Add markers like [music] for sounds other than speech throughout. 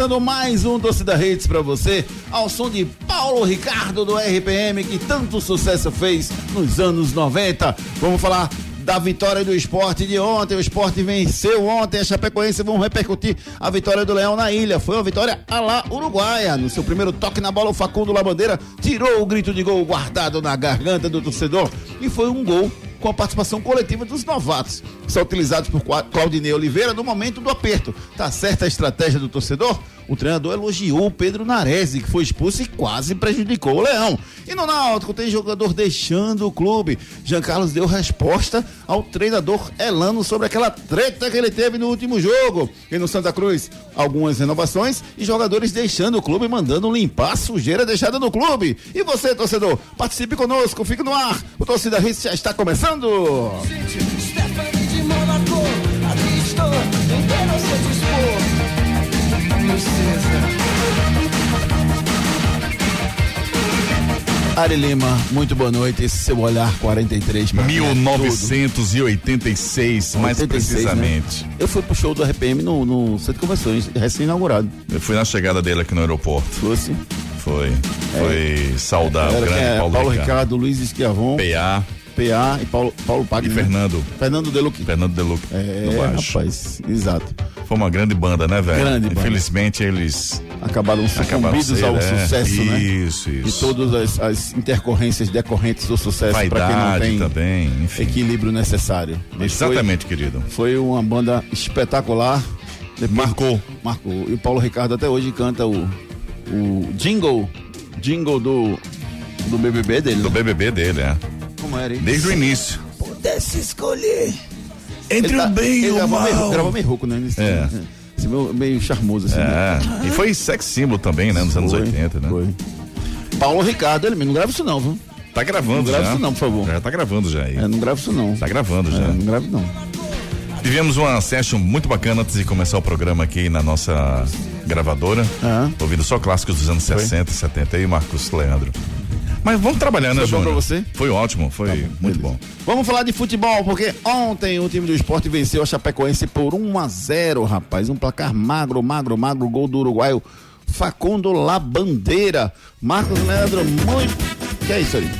Começando mais um Torcida Redes pra você, ao som de Paulo Ricardo do RPM, que tanto sucesso fez nos anos 90. Vamos falar da vitória do esporte de ontem. O esporte venceu ontem. A Chapecoense vão repercutir a vitória do Leão na ilha. Foi uma vitória a lá uruguaia. No seu primeiro toque na bola, o Facundo Labandeira tirou o grito de gol guardado na garganta do torcedor. E foi um gol com a participação coletiva dos novatos, que são utilizados por Claudinei Oliveira no momento do aperto. Tá certa a estratégia do torcedor? O treinador elogiou o Pedro Narese, que foi expulso e quase prejudicou o Leão. E no Náutico tem jogador deixando o clube. Jean Carlos deu resposta ao treinador Elano sobre aquela treta que ele teve no último jogo. E no Santa Cruz, algumas renovações e jogadores deixando o clube, mandando limpar a sujeira deixada no clube. E você, torcedor, participe conosco, fique no ar. O Torcida Hits já está começando. Stephanie Ari Lima, muito boa noite. Esse seu olhar 43 pra mim é tudo. 1986, mais 86, precisamente. né? Eu fui pro show do RPM no, no Centro de Convenções, recém-inaugurado. Eu fui na chegada dele aqui no aeroporto. Fosse. Foi. Foi saudar o grande é? Paulo, Paulo Ricardo. Ricardo, Luiz Esquiavon, PA PA e Paulo, Paulo e Pagno. Fernando. Fernando Deluque. Fernando Deluc É, rapaz, exato. Foi uma grande banda, né, velho? Grande banda. Infelizmente eles Acabaram acabaram sucumbidos cedo, ao é. sucesso, né? Isso, isso. todas as, as intercorrências decorrentes do sucesso, para quem não tem também, enfim. equilíbrio necessário. Mas foi- Exatamente, querido. Foi uma banda espetacular. Depois- Marcou. Marcou. E o Paulo Ricardo até hoje canta o, o jingle, jingle do, do BBB dele. Do né? BBB dele, é. Como era, hein? Desde o início. Pudesse escolher. Entre tá- o bem e o gravou meio, mal. gravou meio rouco, né? Nesse- É. Esse meio, meio charmoso, assim. né? É. E foi sex símbolo também, né? Nos anos Foi, 80, né? Foi. Paulo Ricardo, ele não grava isso não, viu? Tá gravando Não grava já. isso não, por favor. Já tá gravando já aí. É, não grava isso não. Tá gravando É, já. não grava não. Tivemos uma session muito bacana antes de começar o programa aqui na nossa gravadora. Ah. Ouvindo só clássicos dos anos 60, 70 aí, Marcos Leandro. Mas vamos trabalhar, né, Foi bom Júnior? pra você? Tá Foi ótimo, foi muito Beleza. bom. Vamos falar de futebol, porque ontem o time do esporte venceu a Chapecoense por 1 a 0 rapaz. Um placar magro, magro, magro, gol do uruguaio Facundo Labandeira. Marcos Leandro, muito. Que é isso aí?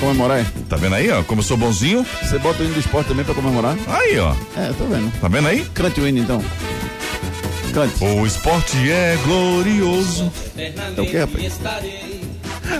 Comemorar? é? Tá vendo aí, ó? Como eu sou bonzinho. Você bota o hino do esporte também pra comemorar? Aí, ó. É, tô vendo. Tá vendo aí? Cante o hino então. Cante. O esporte é glorioso. É o que, rapaz?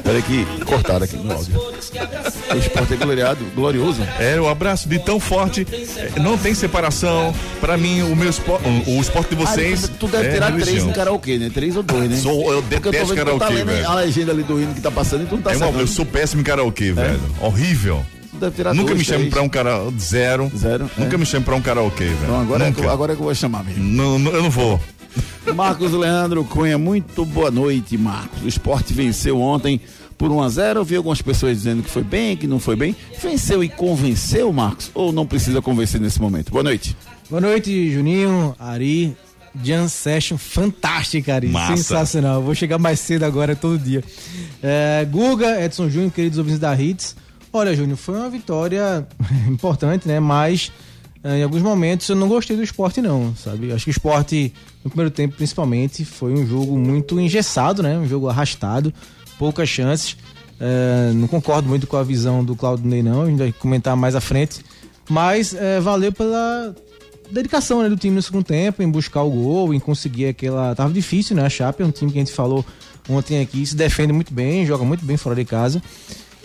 Peraí que cortaram aqui no áudio. O esporte é gloriado, glorioso. É o abraço de tão forte. é, Não tem separação. Pra mim, o meu esporte, o, esporte de vocês. Ah, tu deve é tirar três religião. no karaokê, né? Três ou dois, né? Sou, eu eu detesto tu tá karaokê, lendo velho. a legenda ali do hino que tá passando e tu não tá É sabendo. eu sou péssimo em karaokê, velho. Horrível. Deve tirar Nunca dois, me chame pra um cara zero. Zero, Nunca é. me chame pra um karaokê, velho. Então agora é, que, agora é que eu vou chamar mesmo. Não, não, eu não vou. Marcos Leandro Cunha, muito boa noite, Marcos. O esporte venceu ontem por 1 a 0 Eu vi algumas pessoas dizendo que foi bem, que não foi bem. Venceu e convenceu, Marcos? Ou não precisa convencer nesse momento? Boa noite. Boa noite, Juninho, Ari. Jam Session fantástica, Ari. Massa. Sensacional. Eu Vou chegar mais cedo agora, todo dia. É, Guga, Edson Júnior, queridos ouvintes da Hits. Olha, Júnior, foi uma vitória [laughs] importante, né? Mas eh, em alguns momentos eu não gostei do esporte, não, sabe? Acho que o esporte, no primeiro tempo principalmente, foi um jogo muito engessado, né? Um jogo arrastado, poucas chances. Eh, não concordo muito com a visão do Claudinei, não. A gente vai comentar mais à frente. Mas eh, valeu pela dedicação né, do time no segundo tempo, em buscar o gol, em conseguir aquela. Tava difícil, né? A Chape é um time que a gente falou ontem aqui, se defende muito bem, joga muito bem fora de casa.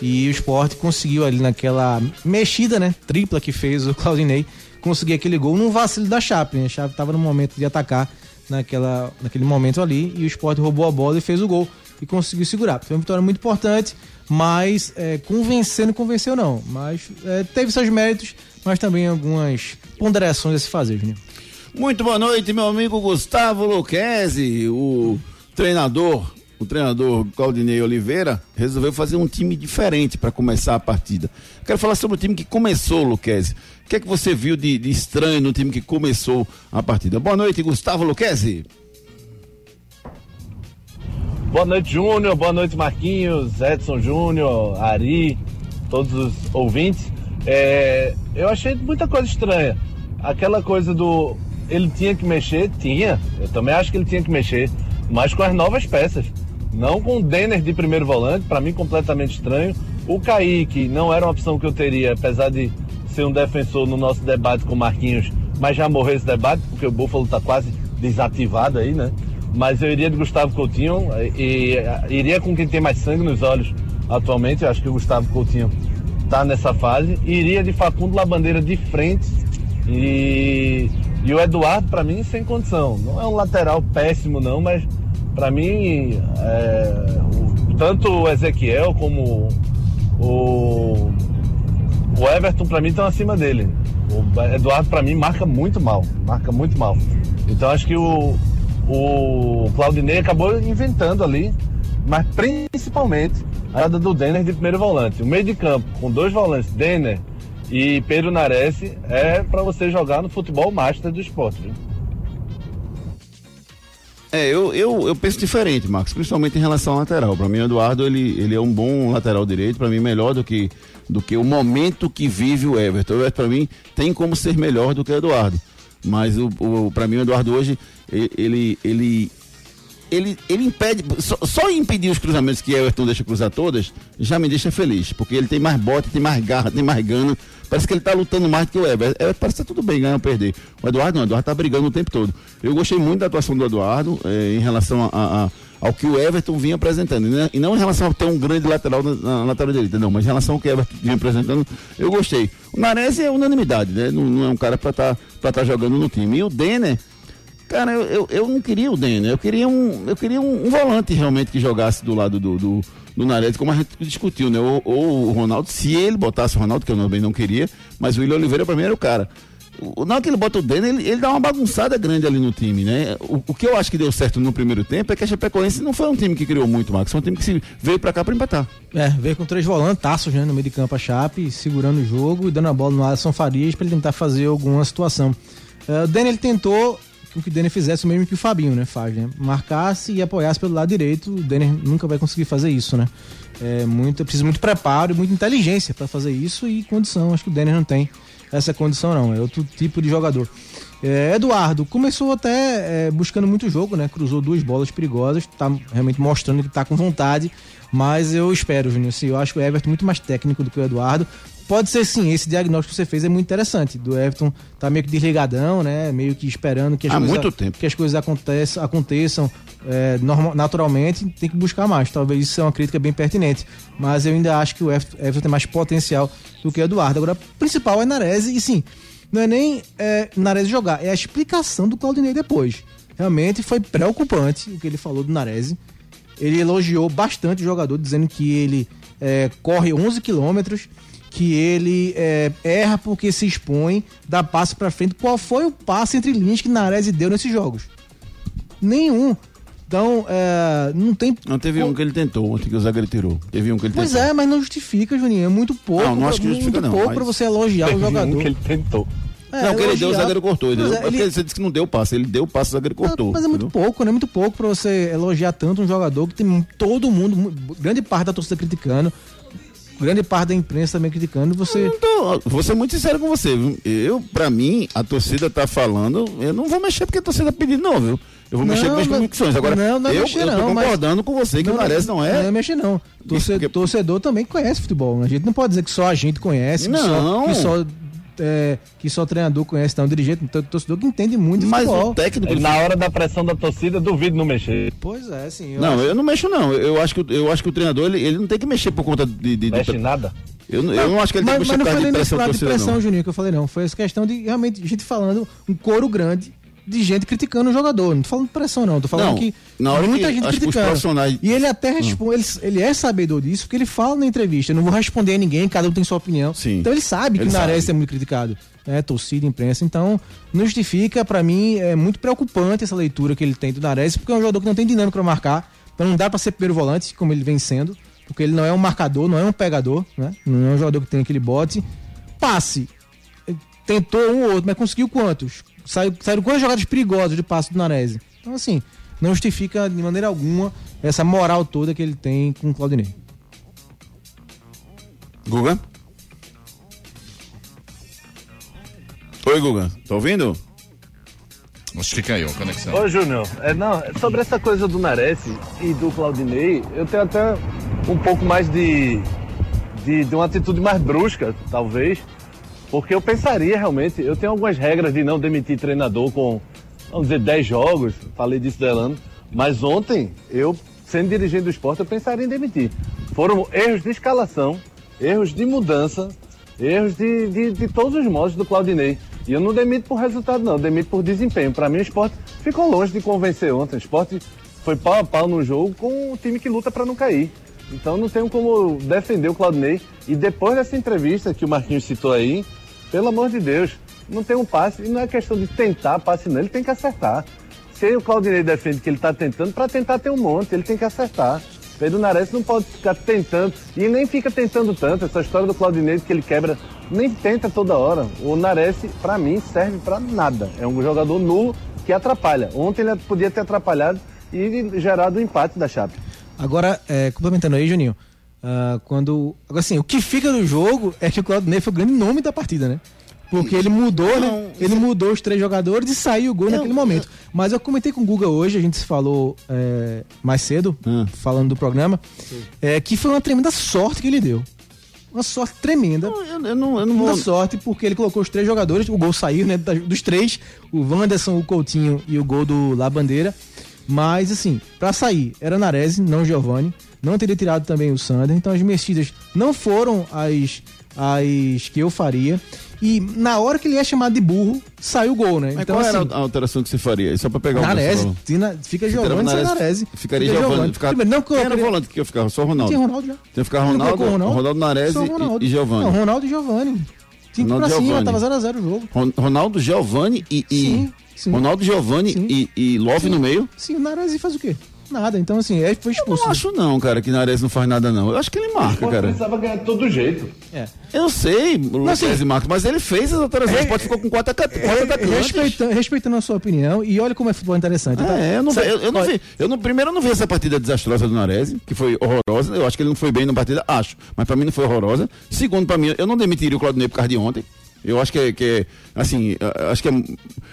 E o esporte conseguiu ali naquela mexida, né? Tripla que fez o Claudinei, conseguir aquele gol num vacilo da Chape, né? A Chape tava no momento de atacar naquela, naquele momento ali e o esporte roubou a bola e fez o gol e conseguiu segurar. Foi uma vitória muito importante, mas é, convenceu não. Mas é, teve seus méritos, mas também algumas ponderações a se fazer, Juninho. Muito boa noite, meu amigo Gustavo Luquezzi, o treinador, o treinador Claudinei Oliveira resolveu fazer um time diferente para começar a partida. Quero falar sobre o time que começou, Luquezzi. O que é que você viu de, de estranho no time que começou a partida? Boa noite, Gustavo Luquezzi. Boa noite, Júnior. Boa noite, Marquinhos, Edson Júnior, Ari, todos os ouvintes. É, eu achei muita coisa estranha. Aquela coisa do. Ele tinha que mexer? Tinha. Eu também acho que ele tinha que mexer. Mas com as novas peças. Não com o Denner de primeiro volante, para mim completamente estranho. O Kaique não era uma opção que eu teria, apesar de ser um defensor no nosso debate com o Marquinhos, mas já morreu esse debate, porque o Buffalo tá quase desativado aí, né? Mas eu iria de Gustavo Coutinho e, e iria com quem tem mais sangue nos olhos atualmente. Eu acho que o Gustavo Coutinho tá nessa fase. E iria de Facundo Labandeira de frente. E, e o Eduardo, para mim, sem condição. Não é um lateral péssimo, não, mas para mim, é, tanto o Ezequiel como o, o Everton, para mim, estão acima dele. O Eduardo, para mim, marca muito mal. Marca muito mal. Então, acho que o, o Claudinei acabou inventando ali, mas principalmente a jogada do Denner de primeiro volante. O meio de campo, com dois volantes, Denner e Pedro Nares, é para você jogar no futebol master do esporte. Viu? É, eu, eu, eu penso diferente, Marcos, principalmente em relação ao lateral. Para mim, o Eduardo ele, ele é um bom lateral direito, para mim melhor do que, do que o momento que vive o Everton. O Everton, para mim, tem como ser melhor do que o Eduardo. Mas o, o, para mim, o Eduardo hoje, ele, ele, ele, ele impede, só, só impedir os cruzamentos que Everton deixa cruzar todas, já me deixa feliz, porque ele tem mais bote, tem mais garra, tem mais gana. Parece que ele tá lutando mais do que o Everton. É, parece que tá tudo bem ganhar ou perder. O Eduardo não, o Eduardo tá brigando o tempo todo. Eu gostei muito da atuação do Eduardo eh, em relação a- a- a- ao que o Everton vinha apresentando. né? E não em relação a ter um grande lateral na, na lateral direita, não, mas em relação ao que o Everton vinha apresentando, eu gostei. O Nares é unanimidade, né? Não, não é um cara para estar tá, tá jogando no time. E o Denner, Cara, eu, eu, eu não queria o Denner, eu queria um, eu queria um, um volante realmente que jogasse do lado do, do, do Nares, como a gente discutiu, né? Ou, ou o Ronaldo, se ele botasse o Ronaldo, que eu também não queria, mas o William Oliveira pra mim era o cara. O, na hora que ele bota o Denner, ele, ele dá uma bagunçada grande ali no time, né? O, o que eu acho que deu certo no primeiro tempo é que a Chapecoense não foi um time que criou muito, Marcos, foi um time que veio pra cá pra empatar. É, veio com três volantaços né, no meio de campo a Chape, segurando o jogo e dando a bola no Alisson Farias para ele tentar fazer alguma situação. É, o Denner ele tentou com que o Denner fizesse o mesmo que o Fabinho né, faz, né? Marcasse e apoiasse pelo lado direito. O Denner nunca vai conseguir fazer isso, né? É muito, precisa muito preparo e muita inteligência para fazer isso e condição. Acho que o Denner não tem essa condição, não. É outro tipo de jogador. É, Eduardo começou até é, buscando muito jogo, né? Cruzou duas bolas perigosas, tá realmente mostrando que tá com vontade. Mas eu espero, Júnior, sim, eu acho que o Everton é muito mais técnico do que o Eduardo. Pode ser sim, esse diagnóstico que você fez é muito interessante. Do Everton tá meio que desligadão, né? Meio que esperando que as Há coisas, muito tempo. que as coisas aconteçam, aconteçam é, norma- naturalmente, tem que buscar mais. Talvez isso seja uma crítica bem pertinente. Mas eu ainda acho que o Everton, Everton tem mais potencial do que o Eduardo. Agora, o principal é Nares, e sim, não é nem é, Nares jogar, é a explicação do Claudinei depois. Realmente foi preocupante o que ele falou do Nares. Ele elogiou bastante o jogador, dizendo que ele é, corre 11 quilômetros, que ele é, erra porque se expõe, dá passe pra frente. Qual foi o passe entre linhas que Nares deu nesses jogos? Nenhum. Então, é, não tem. Não teve um que ele tentou, ontem que o zagueiro tirou. Teve um que ele Pois tentou. é, mas não justifica, Juninho. É muito pouco. Não, não acho que muito justifica, não, pouco mas- pra você elogiar o Teve um jogador. que ele tentou. É, não, o que ele deu, o zagueiro cortou. Ele Pois é, ele- você disse que não deu o passe. Ele deu o passe, o zagueiro cortou. Mas é muito entendeu? pouco, né? Muito pouco pra você elogiar tanto um jogador que tem todo mundo, mu- grande parte da torcida criticando. Grande parte da imprensa também criticando, você. Então, vou ser muito sincero com você. viu? Eu, pra mim, a torcida tá falando, eu não vou mexer porque a torcida pedindo, não, viu? Eu vou Não, mexer com as não- convicções. Agora, não, não é eu, mexer eu tô não, mas- concordando com você que o Nares não é. Não é mexer, não. Torce- porque- Torcedor também conhece futebol. né? A gente não pode dizer que só a gente conhece, que só, Não. que só, é, que só treinador conhece, não. Dirigente, então, torcedor que entende muito de Mas futebol. o técnico. Na hora da pressão da torcida, duvido não mexer. Pois é, sim. eu Não, acho- eu não mexo, não. Eu acho que, o- eu acho que o treinador ele, ele não tem que mexer por conta de. de, de- Mexe em nada. eu, não- eu não acho que ele mas, tem que mas mexer não por foi nem de nesse lado de pressão, não. Juninho, que eu falei, não. Foi essa questão de realmente gente falando, um coro grande de gente criticando o jogador. Não tô falando de pressão, não. Tô falando Não, que na hora muita que gente que criticando. profissionais- E ele até responde, ele, ele é sabedor disso, porque ele fala na entrevista. Eu não vou responder a ninguém, cada um tem sua opinião. Sim. Então ele sabe que Ele o Nares é muito criticado. É, torcida, imprensa. Então, não justifica, pra mim, é muito preocupante essa leitura que ele tem do Nares, porque é um jogador que não tem dinâmica pra marcar. Então não dá pra ser primeiro volante, como ele vem sendo. Porque ele não é um marcador, não é um pegador, né? Não é um jogador que tem aquele bote. Passe. Tentou um ou outro, mas conseguiu quantos? Saiu, saíram quantas jogadas perigosas de passe do Nares? Então, assim, não justifica de maneira alguma essa moral toda que ele tem com o Claudinei. Guga? Oi, Guga. Tá ouvindo? Acho que caiu a conexão. Ô, Júnior, é, não, sobre essa coisa do Nares e do Claudinei, eu tenho até um pouco mais de, de, de uma atitude mais brusca, talvez, porque eu pensaria realmente, eu tenho algumas regras de não demitir treinador com, vamos dizer, 10 jogos, falei disso do Elano, mas ontem, eu, sendo dirigente do esporte, eu pensaria em demitir. Foram erros de escalação, erros de mudança, erros de, de, de todos os modos do Claudinei. E eu não demito por resultado, não, eu demito por desempenho. Para mim, o esporte ficou longe de convencer ontem. O esporte foi pau a pau no jogo com o time que luta para não cair. Então não tenho como defender o Claudinei. E depois dessa entrevista que o Marquinhos citou aí, pelo amor de Deus, não tem um passe. E não é questão de tentar passe, não. Ele tem que acertar. Se o Claudinei defende que ele está tentando, para tentar tem um monte, ele tem que acertar. Pedro Nares não pode ficar tentando, e nem fica tentando tanto. Essa história do Claudinei que ele quebra, nem tenta toda hora. O Nares, para mim, serve para nada. É um jogador nulo que atrapalha. Ontem ele podia ter atrapalhado e gerado o empate da Chape. Agora, é, complementando aí, Juninho, ah, quando. Agora, assim, o que fica do jogo é que o Claudinei foi o grande nome da partida, né? Porque ele mudou, né? Ele mudou os três jogadores e saiu o gol naquele momento. Mas eu comentei com o Guga hoje, a gente se falou é, mais cedo, Hum. falando do programa, é, que foi uma tremenda sorte que ele deu. Uma sorte tremenda. Eu, eu não, eu não vou. sorte, porque ele colocou os três jogadores, o gol saiu, né? Dos três, o Wanderson, o Coutinho e o gol do La Bandeira. Mas, assim, pra sair, era Nares, não Giovanni. Não teria tirado também o Sander. Então as mexidas não foram as, as que eu faria. E na hora que ele é chamado de burro, saiu o gol, né? Mas então, qual era assim, a alteração que você faria? Só pra pegar o Nares, pessoal. Tina- fica Giovanni sem Nares, Nares. Ficaria Fica Giovanni. Ficava... Primeiro, não Quem era o colocaria- volante que eu ficava? Só o Ronaldo. Tinha Ronaldo já. Tinha ficar Ronaldo, o Ronaldo, Nares Só e- Ronaldo. e Giovanni. Não, Ronaldo e Giovanni. Tinha que ir Ronaldo pra e cima, tava 0x0 o jogo. Ron- Ronaldo, Giovanni e. e- Sim, sim. Ronaldo, Giovanni Sim. e, e Love no meio. Sim, o Nares faz o quê? Nada. Então, assim, ele foi Eu expulso. não acho não, cara, que Nares não faz nada não. Eu acho que ele marca, cara. precisava ganhar de todo jeito. É. Eu sei, Lucas assim, e Marcos, mas ele fez as alterações. O Sport ficou com quatro quatro atacantes. Respeitando, respeitando a sua opinião, e olha como é futebol interessante. tá? É, eu não, vi, Sabe- eu, eu não vi. Eu não, primeiro eu não vi essa partida desastrosa do Nares, que foi horrorosa. Eu acho que ele não foi bem na partida, acho. Mas pra mim não foi horrorosa. Segundo, pra mim, eu não demitiria o Claudinei por causa de ontem. Eu acho que é, que é, assim, acho que é,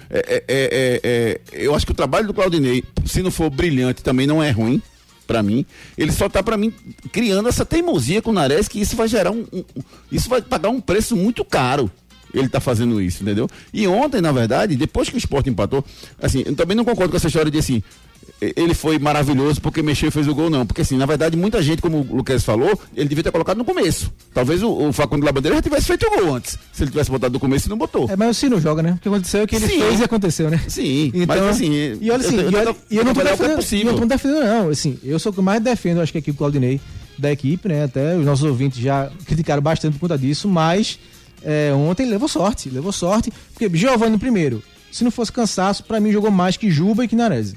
é- é- é- é- eu acho que o trabalho do Claudinei, se não for brilhante, também não é ruim pra mim. Ele só tá pra mim criando essa teimosia com o Nares que isso vai gerar um, um- isso vai pagar um preço muito caro. Ele tá fazendo isso, entendeu? E ontem, na verdade, depois que o Sport empatou, assim, eu também não concordo com essa história de assim, ele foi maravilhoso porque mexeu e fez o gol, não. Porque assim, na verdade, muita gente, como o Lucas falou, ele devia ter colocado no começo. Talvez o, o Facundo Labandeira já tivesse feito o gol antes. Se ele tivesse botado no começo e não botou. É, mas o Ciro joga, né? O que aconteceu é que ele Sim. fez e aconteceu, né? Sim, Então, mas assim, e olha assim, eu- eu e, olha- tento e eu não tô é defendendo, possível. eu não tô defendendo não, assim, eu sou o que mais defendo, acho que aqui o Claudinei da equipe, né, até os nossos ouvintes já criticaram bastante por conta disso, mas é, ontem levou sorte, levou sorte, porque Giovanni primeiro, se não fosse cansaço, pra mim jogou mais que Juba e que Nares.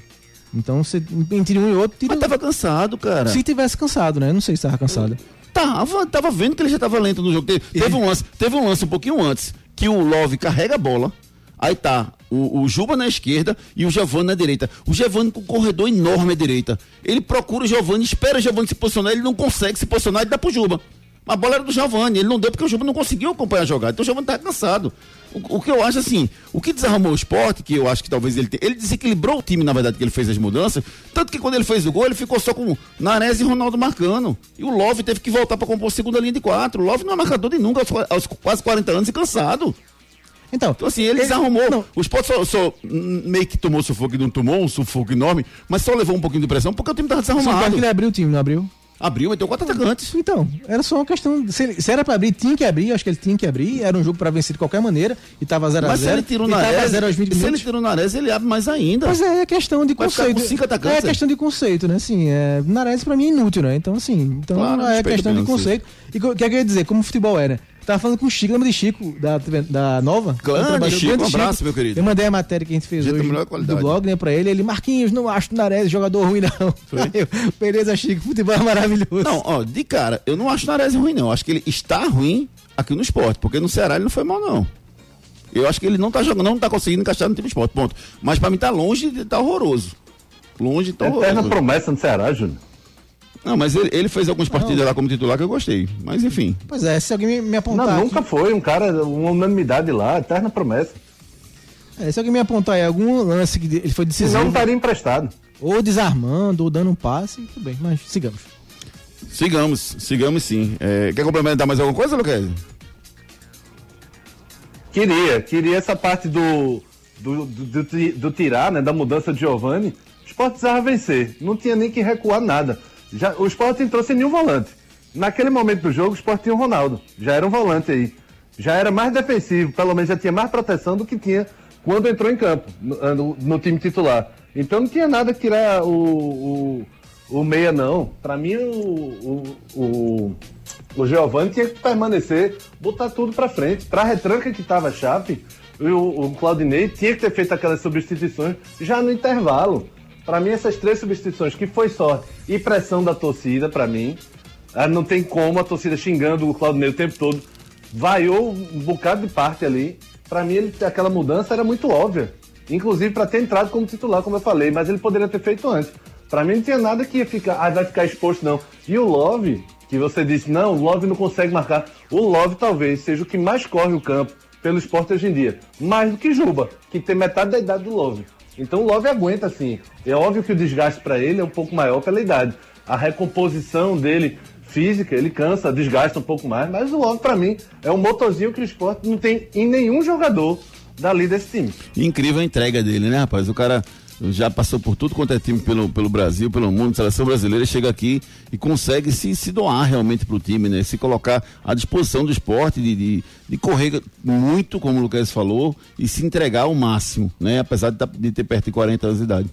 Então, você, entre um e outro, tira, Mas tava cansado, cara. se tivesse cansado, né, não sei se tava cansado. Tava, tava vendo que ele já tava lento no jogo. Teve, teve um lance, teve um lance um pouquinho antes que o Love carrega a bola. Aí tá o, o Juba na esquerda e o Giovanni na direita. O Giovanni com um corredor enorme à direita. Ele procura o Giovanni, espera o Giovanni se posicionar, ele não consegue se posicionar e dá pro Juba. A bola era do Giovanni, ele não deu porque o Giovanni não conseguiu acompanhar a jogada. Então o Giovanni tá cansado. O, o que eu acho assim, o que desarmou o esporte, que eu acho que talvez ele tenha, ele desequilibrou o time, na verdade, que ele fez as mudanças, tanto que quando ele fez o gol, ele ficou só com Nares e Ronaldo marcando. E o Love teve que voltar para compor segunda linha de quatro. O Love não é marcador de nunca, aos, quase 40 anos e cansado. Então, Então, assim, ele, desarrumou. O esporte só, só, meio que tomou sufoco e não tomou um sufoco enorme, mas só levou um pouquinho de pressão porque o time tava São Paulo desarrumado. que ele abriu o time, não abriu? Abriu, meteu quatro atacantes. Então, era só uma questão. Se, ele- se era pra abrir, tinha que abrir. Acho que ele tinha que abrir. Era um jogo pra vencer de qualquer maneira. E tava 0x0. Mas se ele tirou na tava 0 aos 20 se ele tirou Nares, ele abre mais ainda. Mas é questão de Vai conceito. com cinco atacantes, é é? questão de conceito, né? Assim, é, Nares pra mim é inútil, né? Então, assim, então Claro, é questão de conceito. E o que é que eu ia dizer? Como o futebol era? Tava falando com o Chico, lembra de Chico, da, da Nova? Grande Chico, grande um abraço, meu querido. Eu mandei a matéria que a gente fez Gente hoje melhor do qualidade. blog, né, pra ele. Ele, Marquinhos, não acho o Nares jogador ruim, não. [laughs] Eu, beleza, Chico, futebol é maravilhoso. Não, ó, de cara, eu não acho o Nares ruim, não. Eu acho que ele está ruim aqui no esporte, porque no Ceará ele não foi mal, não. Eu acho que ele não tá jogando, não tá conseguindo encaixar no time esporte, ponto. Mas pra mim tá longe de tá horroroso. Longe de tá Eterna horroroso. promessa no Ceará, Júnior. Não, mas ele, ele fez algumas partidas lá como titular que eu gostei. Mas enfim. Pois é, se alguém me, me apontar. Não, aqui- nunca foi um cara, uma unanimidade lá, eterna promessa. é, se alguém me apontar aí algum lance que ele foi decisivo. Não estaria emprestado. ou desarmando, ou dando um passe, tudo bem, mas sigamos. Sigamos, sigamos sim. É, quer complementar mais alguma coisa, Luquez? Queria, queria essa parte do, do, do, do, do tirar, né, da mudança de Giovanni. O Sport precisava vencer, não tinha nem que recuar nada. Já, o Sport entrou sem nenhum volante. Naquele momento do jogo, o Sport tinha o Ronaldo, já era um volante aí. Já era mais defensivo, pelo menos já tinha mais proteção do que tinha quando entrou em campo, no, no- no time titular. Então não tinha nada que tirar o, o, o meia, não. Pra mim, o, o, o, o Giovanni tinha que permanecer, botar tudo pra frente. Pra retranca que tava a Chape, o, o Claudinei tinha que ter feito aquelas substituições já no intervalo. Pra mim, essas três substituições, que foi sorte e pressão da torcida, pra mim, ah, não tem como a torcida xingando o Claudinei o tempo todo. Vaiou um bocado de parte ali. Pra mim, ele, aquela mudança era muito óbvia. Inclusive pra ter entrado como titular, como eu falei, mas ele poderia ter feito antes. Pra mim não tinha nada que ia ficar, ah, vai ficar exposto, não. E o Love, que você disse, não, o Love não consegue marcar. O Love talvez seja o que mais corre o campo pelo esporte hoje em dia. Mais do que Juba, que tem metade da idade do Love. Então o Love aguenta, assim. É óbvio que o desgaste pra ele é um pouco maior pela idade. A recomposição dele física, ele cansa, desgasta um pouco mais, mas o Love, pra mim, é um motorzinho que o esporte não tem em nenhum jogador dali desse time. Incrível a entrega dele, né, rapaz? O cara já passou por tudo quanto é time pelo, pelo Brasil, pelo mundo, seleção brasileira, chega aqui e consegue se, se doar realmente pro time, né? Se colocar à disposição do esporte, de, de, de correr muito, como o Lucas falou, e se entregar ao máximo, né? Apesar de, tá- de ter perto de 40 anos de idade.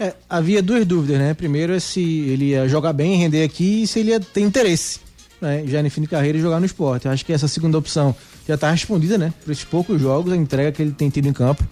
É, havia duas dúvidas, né? Primeiro é se ele ia jogar bem, render aqui e se ele ia ter interesse, né? Já no fim de carreira e jogar no esporte. Eu acho que essa segunda opção já está respondida, né? Por esses poucos jogos, a entrega que ele tem tido em campo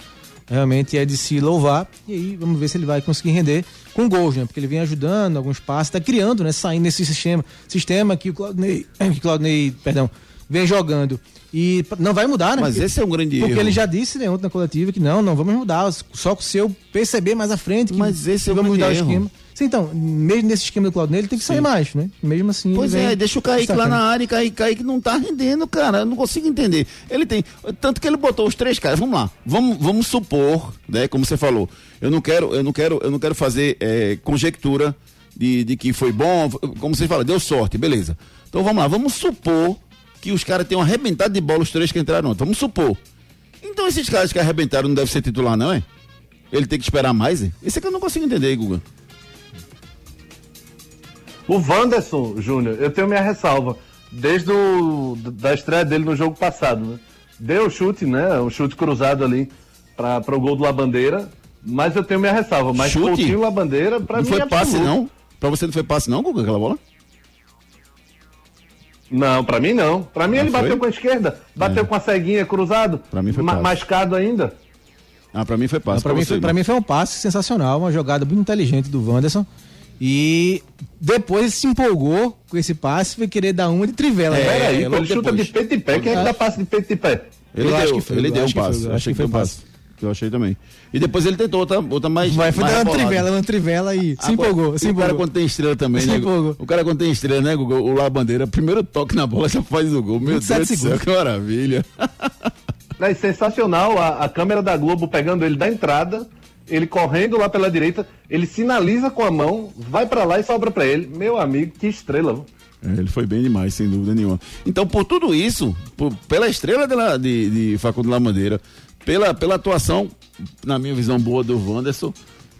realmente é de se louvar. E aí vamos ver se ele vai conseguir render com gols, né? Porque ele vem ajudando alguns passos, está criando, né? Saindo desse sistema, sistema que o Claudinei, [clears throat] que Claudinei, perdão, vem jogando. E não vai mudar, né? Mas Porque- esse é um grande porque erro. ele já disse né, ontem na coletiva que não, não vamos mudar. Só se eu perceber mais à frente que Mas esse é o vamos mudar o erro. esquema. Sim, então, mesmo nesse esquema do Claudinei, ele tem que sair mais, né? Mesmo assim. Pois é, deixa o Kaique lá na área e Kaique, Kaique não tá rendendo, cara. Eu não consigo entender. Ele tem. Tanto que ele botou os três caras. Vamos lá. Vamos, vamos supor, né? Como você falou. Eu não quero, eu não quero, eu não quero fazer é, conjectura de, de que foi bom. Como você fala, deu sorte, beleza. Então vamos lá, vamos supor que os caras tenham arrebentado de bola os três que entraram ontem. Vamos supor. Então esses caras que arrebentaram não devem ser titular, não, é? Ele tem que esperar mais, é? Esse é que eu não consigo entender, Guga. O Wanderson, Júnior, eu tenho minha ressalva. Desde o, da estreia dele no jogo passado, né? Deu chute, né? Um chute cruzado ali para o gol do Labandeira. Mas eu tenho minha ressalva. Mas Chute? Coutinho Labandeira, para Não mim foi é passe, absoluto. não? Pra você não foi passe, não, Guga, aquela bola? Não, pra mim não. Pra mim Ah, ele foi? bateu com a esquerda, bateu É. com a ceguinha cruzado, Pra mim foi ma- passe. mascado ainda. Ah, pra mim foi passe. Pra, mim, você, foi, não. mim foi um passe sensacional, uma jogada muito inteligente do Wanderson. E depois ele se empolgou com esse passe, foi querer dar uma de trivela. É, né? Pera aí, logo ele chuta depois. de peito e pé. Quem é que dá passe de peito e pé? Ele Eu acho deu, que foi, ele eu deu um acho que foi, passe. eu Achei acho que foi um foi Eu achei também. E depois ele tentou outra, outra mais. Vai, foi mais uma trivela, uma trivela e se Agora, empolgou, se e O cara empolgou. quando tem estrela também, [laughs] Se né? empolgou. O cara quando tem estrela, né, Guga? O La Bandeira, primeiro toque na bola já faz o gol. Meu Deus 27 do céu, segundos. que maravilha. [laughs] É sensacional a, a câmera da Globo pegando ele da entrada, ele correndo lá pela direita, ele sinaliza com a mão, vai pra lá e sobra pra ele. Meu amigo, que estrela. É, ele foi bem demais, sem dúvida nenhuma. Então, por tudo isso, por- pela estrela de, La- de, de Facundo Lamandeira, pela, pela atuação, na minha visão boa, do Wanderson,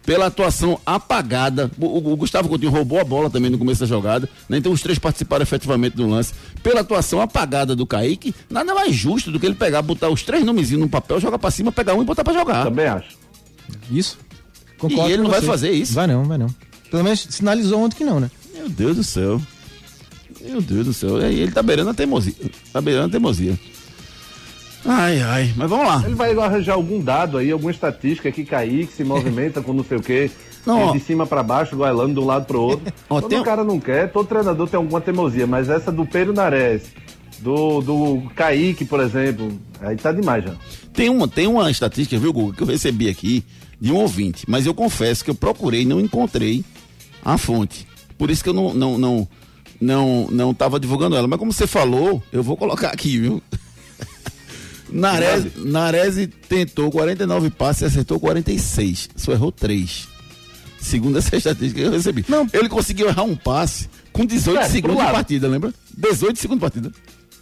pela atuação apagada, o, o- o Gustavo Coutinho roubou a bola também no começo da jogada, né? então os três participaram efetivamente do lance. Pela atuação apagada do Kaique, nada mais justo do que ele pegar, botar os três nomezinhos no papel, jogar pra cima, pegar um e botar pra jogar. Também acho. Isso. E ele com não vai você. fazer isso? Vai não, vai não. Pelo menos sinalizou ontem que não, né? Meu Deus do céu. Meu Deus do céu. E ele tá beirando a teimosia. Tá beirando a teimosia. Ai, ai. Mas vamos lá. Ele vai arranjar algum dado aí, alguma estatística que cair, que se movimenta com não sei o quê. Não, ó. de cima pra baixo, goelando de um lado pro outro. [laughs] Ó, Todo tem cara não quer, todo treinador tem alguma teimosia, mas essa do Pedro Nares, do, do Kaique, por exemplo, aí tá demais já. Tem uma, tem uma estatística, viu, Google, que eu recebi aqui de um ouvinte, mas eu confesso que eu procurei e não encontrei a fonte. Por isso que eu não, não, não, não, não tava divulgando ela. Mas como você falou, eu vou colocar aqui, viu? Nares, Nares tentou 49 passes e acertou 46. Só errou 3. Segundo [laughs] essa estatística que eu recebi. Não. Ele conseguiu errar um passe com 18 É, pro segundos de partida, lembra? 18 segundos de partida.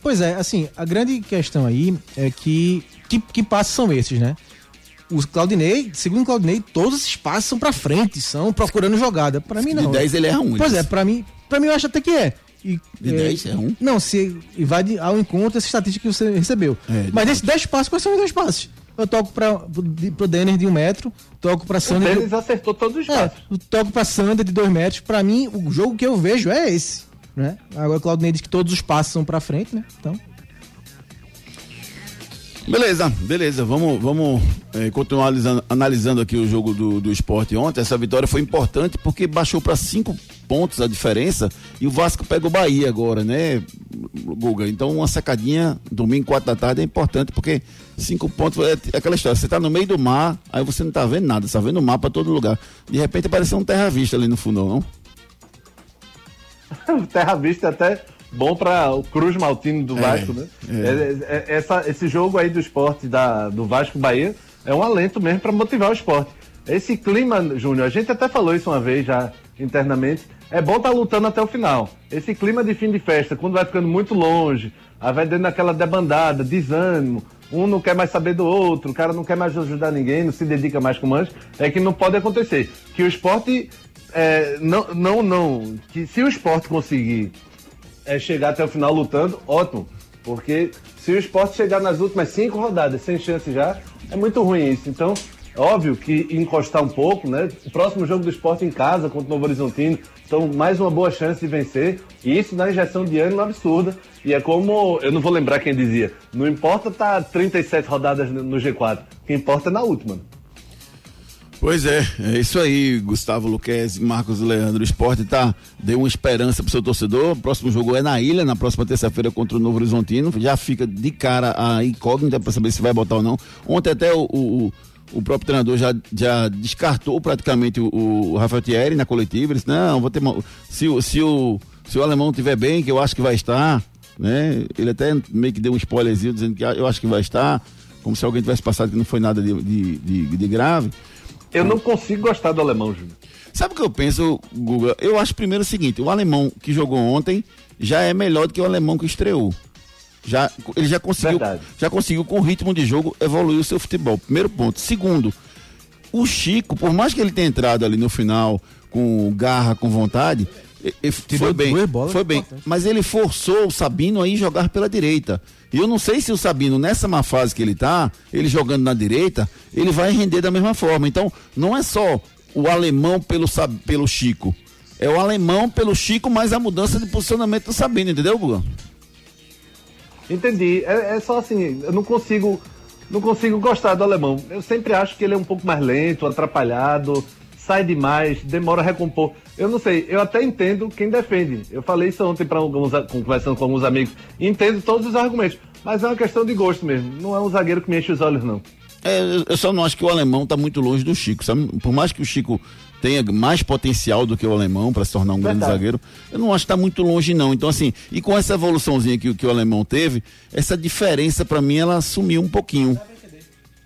Pois é, assim, a grande questão aí é que que, que passos são esses, né? Os Claudinei, segundo o Claudinei, todos esses passos são pra frente, são procurando jogada. Pra mim não. De 10 ele erra um. Pois é, pra mim, pra mim eu acho até que é. E, De 10 é um? Não, se e vai de- ao encontro dessa estatística que você recebeu. É, Mas desses 10 passos, quais são os 10 passos? Eu toco pra, pro, de- pro Denner de um metro, toco pra O Sander. De, acertou todos os é, passos. eu toco pra Sander de 2 metros. Pra mim, o jogo que eu vejo é esse. Né? Agora o Claudinei diz que todos os passos são pra frente, né? Então. Beleza, beleza. Vamos, vamos eh, continuar analisando, analisando aqui o jogo do, do esporte ontem. Essa vitória foi importante porque baixou para cinco pontos a diferença e o Vasco pega o Bahia agora, né, Guga? Então uma sacadinha domingo, quatro da tarde é importante porque cinco pontos é t- aquela história. Você tá no meio do mar, aí você não tá vendo nada, você tá vendo o mar para todo lugar. De repente apareceu um terra-vista ali no fundo, não? [laughs] Terra Vista é até bom para o Cruz Maltino do É, Vasco, né? é. É- é- essa- esse jogo aí do esporte da, do Vasco Bahia é um alento mesmo para motivar o esporte. Esse clima, Júnior, a gente até falou isso uma vez já internamente. É bom estar lutando até o final. Esse clima de fim de festa, quando vai ficando muito longe, aí vai dando aquela debandada, desânimo, um não quer mais saber do outro, o cara não quer mais ajudar ninguém, não se dedica mais com o é que não pode acontecer. Que o esporte é, não, não, não. Que se o esporte conseguir é, chegar até o final lutando, ótimo. Porque se o esporte chegar nas últimas cinco rodadas sem chance já, é muito ruim isso. Então, óbvio que encostar um pouco, né? O próximo jogo do esporte em casa contra o Novo Horizontino, então mais uma boa chance de vencer. E isso dá injeção de ânimo absurda. E é como, eu não vou lembrar quem dizia, não importa tá 37 rodadas no no G4, o que importa é na última. Pois é, é isso aí, Gustavo Luquezzi, Marcos Leandro. O esporte tá, deu uma esperança pro seu torcedor. O próximo jogo é na ilha, na próxima terça-feira contra o Novo Horizontino. Já fica de cara a incógnita para saber se vai botar ou não. Ontem até o, o, o próprio treinador já, já descartou praticamente o, o Rafael Thierry na coletiva. Ele disse, não, vou ter. Se, o- se, o, se o alemão estiver bem, que eu acho que vai estar, né? Ele até meio que deu um spoilerzinho dizendo que ah, eu acho que vai estar, como se alguém tivesse passado que não foi nada de, de, de- de grave. Eu não consigo gostar do alemão, Júnior. Sabe o que eu penso, Guga? Eu acho primeiro o seguinte: o alemão que jogou ontem já é melhor do que o alemão que estreou. Já, ele já conseguiu, Verdade. já conseguiu, com o ritmo de jogo, evoluir o seu futebol. Primeiro ponto. Segundo, o Chico, por mais que ele tenha entrado ali no final com garra, com vontade, e- e foi Tirou bem. Foi bem. Mas ele forçou o Sabino a ir jogar pela direita. E eu não sei se o Sabino, nessa má fase que ele tá, ele jogando na direita, ele vai render da mesma forma. Então, não é só o alemão pelo, pelo Chico. É o alemão pelo Chico, mais a mudança de posicionamento do Sabino, entendeu, Guga? Entendi. É, é só assim, eu não consigo, não consigo gostar do alemão. Eu sempre acho que ele é um pouco mais lento, atrapalhado, sai demais, demora a recompor. Eu não sei, eu até entendo quem defende. Eu falei isso ontem para alguns, conversando com alguns amigos. Entendo todos os argumentos, mas é uma questão de gosto mesmo. Não é um zagueiro que me enche os olhos, não. É, eu- só não acho que o alemão tá muito longe do Chico, sabe? Por mais que o Chico tenha mais potencial do que o alemão para se tornar um grande Verdade. zagueiro, eu não acho que tá muito longe não. Então assim, e com essa evoluçãozinha que, o- que o alemão teve, essa diferença para mim ela sumiu um pouquinho.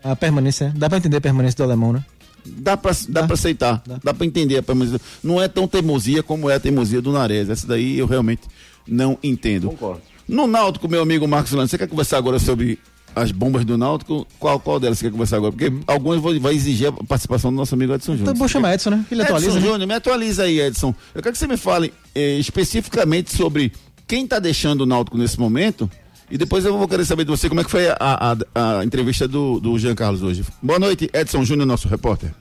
A permanência, dá pra entender a permanência do alemão, né? Dá pra, dá pra aceitar, dá, pra entender. a permanência. Não é tão teimosia como é a teimosia do Nares. Essa daí eu realmente não entendo. Concordo. No Náutico, meu amigo Marcos Lando, você quer conversar agora sobre as bombas do Náutico? Qual, qual delas você quer conversar agora? Porque algumas vão- vai exigir a participação do nosso amigo Edson Júnior. Então, vou chamar Edson, né? Ele Edson atualiza, né? Júnior, me atualiza aí, Edson. Eu quero que você me fale eh, especificamente sobre quem tá deixando o Náutico nesse momento. E depois eu vou querer saber de você como é que foi a, a- a entrevista do, do Jean Carlos hoje. Boa noite, Edson Júnior, nosso repórter.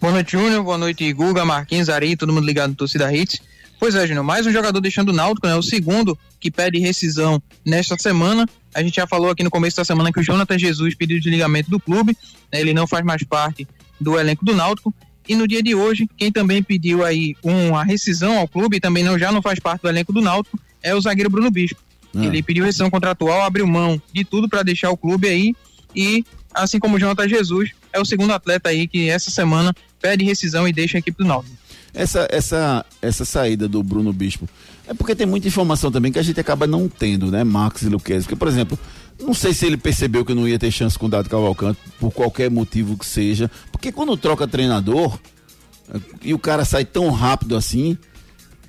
Boa noite, Júnior. Boa noite, Guga, Marquinhos, Ari, todo mundo ligado no Torcida Hits. Pois é, Júnior, mais um jogador deixando o Náutico, né? O segundo que pede rescisão nesta semana. A gente já falou aqui no começo da semana que o Jonathan Jesus pediu desligamento do clube, né? Ele não faz mais parte do elenco do Náutico. E no dia de hoje, quem também pediu aí uma rescisão ao clube, e também não, já não faz parte do elenco do Náutico, é o zagueiro Bruno Bispo. Ah. Ele pediu rescisão contratual, abriu mão de tudo para deixar o clube aí e, assim como o Jonathan Jesus, é o segundo atleta aí que essa semana pede rescisão e deixa a equipe do Náutico. Essa, essa, essa saída do Bruno Bispo é porque tem muita informação também que a gente acaba não tendo, né, Marcos e Luquezzi? Porque, por exemplo, não sei se ele percebeu que não ia ter chance com o Dado Cavalcante, por qualquer motivo que seja. Porque quando troca treinador eh, e o cara sai tão rápido assim,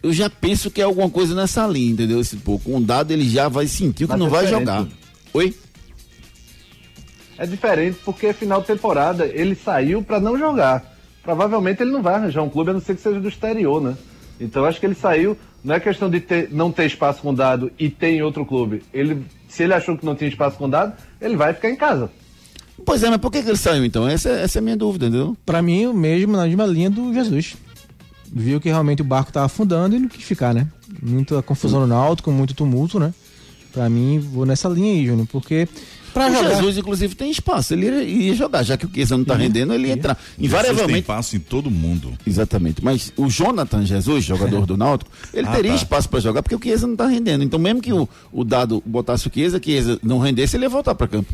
eu já penso que é alguma coisa nessa linha, entendeu? Esse, pô, com o Dado ele já vai sentir que Mas não é vai diferente. jogar. Oi? É diferente porque final de temporada ele saiu para não jogar. Provavelmente ele não vai arranjar um clube a não ser que seja do exterior, né? Então eu acho que ele saiu. Não é questão de ter, não ter espaço com dado e ter em outro clube. Ele, se ele achou que não tinha espaço com dado, ele vai ficar em casa. Pois é, mas por que, que ele saiu então? Essa, essa é a minha dúvida, entendeu? Pra mim, o mesmo, na mesma linha do Jesus. Viu que realmente o barco tava afundando e não quis ficar, né? Muita confusão no Náutico, muito tumulto, né? Pra mim, vou nessa linha aí, Júnior, porque pra o jogar... Jesus, inclusive, tem espaço. Ele iria, iria jogar, já que o Chiesa não tá rendendo, ele ia entrar. Jesus tem Invariavelmente. espaço em todo mundo. Exatamente. Mas o Jonathan Jesus, jogador do Náutico, ele Ah, teria tá. espaço para jogar porque o Chiesa não tá rendendo. Então, mesmo que o, o Dado botasse o que Chiesa não rendesse, ele ia voltar para campo.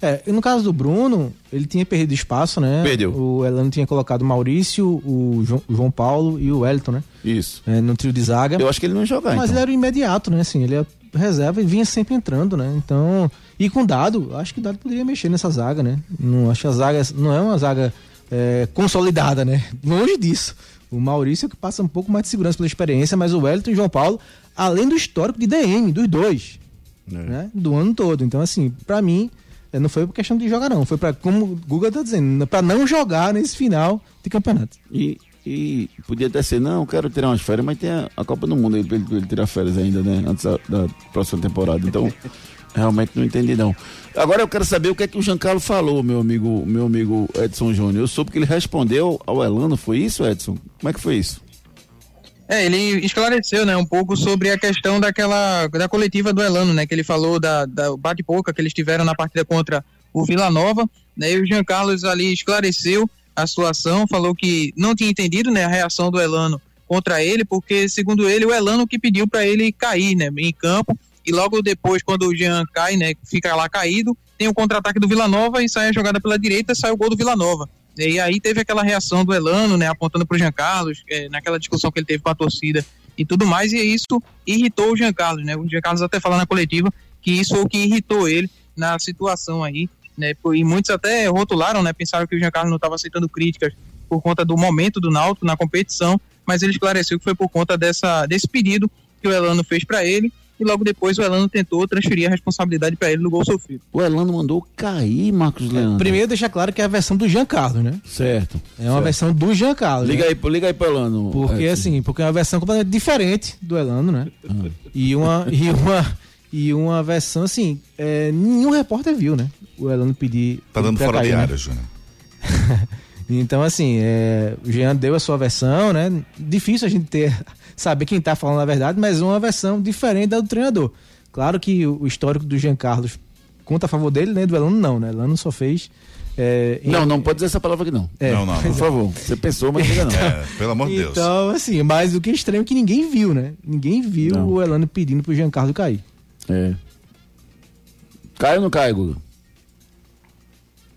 É, e no caso do Bruno, ele tinha perdido espaço, né? Perdeu. O Elano tinha colocado o Maurício, o João, o João Paulo e o Wellington, né? Isso. É, no trio de zaga. Eu acho que ele não ia jogar. Mas então. ele era o imediato, né? Assim, ele é reserva e vinha sempre entrando, né? Então, e com dado, acho que o dado poderia mexer nessa zaga, né? Não acho que a zaga não é uma zaga é, consolidada, né? Longe disso. O Maurício é que passa um pouco mais de segurança pela experiência, mas o Wellington e o João Paulo, além do histórico de DM, dos dois, É. né? Do ano todo. Então, assim, pra mim, é, não foi por questão de jogar, não. Foi pra, como o Guga tá dizendo, pra não jogar nesse final de campeonato. E, e podia até ser, não, eu quero tirar umas férias, mas tem a, a Copa do Mundo aí pra ele, pra ele tirar férias ainda, né? Antes da, da próxima temporada. Então, [laughs] realmente não entendi, não. Agora eu quero saber o que é que o Giancarlo falou, meu amigo, meu amigo Edson Júnior. Eu soube que ele respondeu ao Elano, foi isso, Edson? Como é que foi isso? É, ele esclareceu, né, um pouco sobre a questão daquela da coletiva do Elano, né, que ele falou da, da bate-boca que eles tiveram na partida contra o Vila Nova, né, e o Jean Carlos ali esclareceu a situação, falou que não tinha entendido, né, a reação do Elano contra ele, porque segundo ele o Elano que pediu para ele cair, né, em campo, e logo depois quando o Jean cai, né, fica lá caído, tem o contra-ataque do Vila Nova e sai a jogada pela direita, sai o gol do Vila Nova. E aí teve aquela reação do Elano, né, apontando pro Jean Carlos, eh, naquela discussão que ele teve com a torcida e tudo mais, e isso irritou o Jean Carlos, né? O Jean Carlos até falou na coletiva que isso foi o que irritou ele na situação aí, né? E muitos até rotularam, né? Pensaram que o Jean Carlos não estava aceitando críticas por conta do momento do Náutico na competição, mas ele esclareceu que foi por conta dessa, desse pedido que o Elano fez para ele, e logo depois o Elano tentou transferir a responsabilidade para ele no gol sofrido. O Elano mandou cair, Marcos Leandro. Primeiro deixar claro que é a versão do Jean Carlos, né? Certo. É uma certo. versão do Jean Carlos. Liga né? aí, liga aí pro Elano. Porque Edson. assim, porque é uma versão completamente diferente do Elano, né? E uma e uma e uma versão assim, é, nenhum repórter viu, né? O Elano pedir Tá dando fora cair, de né? área, Júnior. [laughs] Então assim, é, o Jean deu a sua versão, né? Difícil a gente ter [laughs] saber quem tá falando a verdade, mas uma versão diferente da do treinador. Claro que o o histórico do Jean Carlos conta a favor dele, né? Do Elano não, né? Elano só fez é, em- Não, não pode dizer essa palavra aqui não. É, Não, não, Por favor. Você pensou, mas diga não. É, pelo amor de Deus. Então, assim, mais do que estranho que ninguém viu, né? Ninguém viu Não. o Elano pedindo pro Giancarlo cair. É. Cai ou não cai, Guga?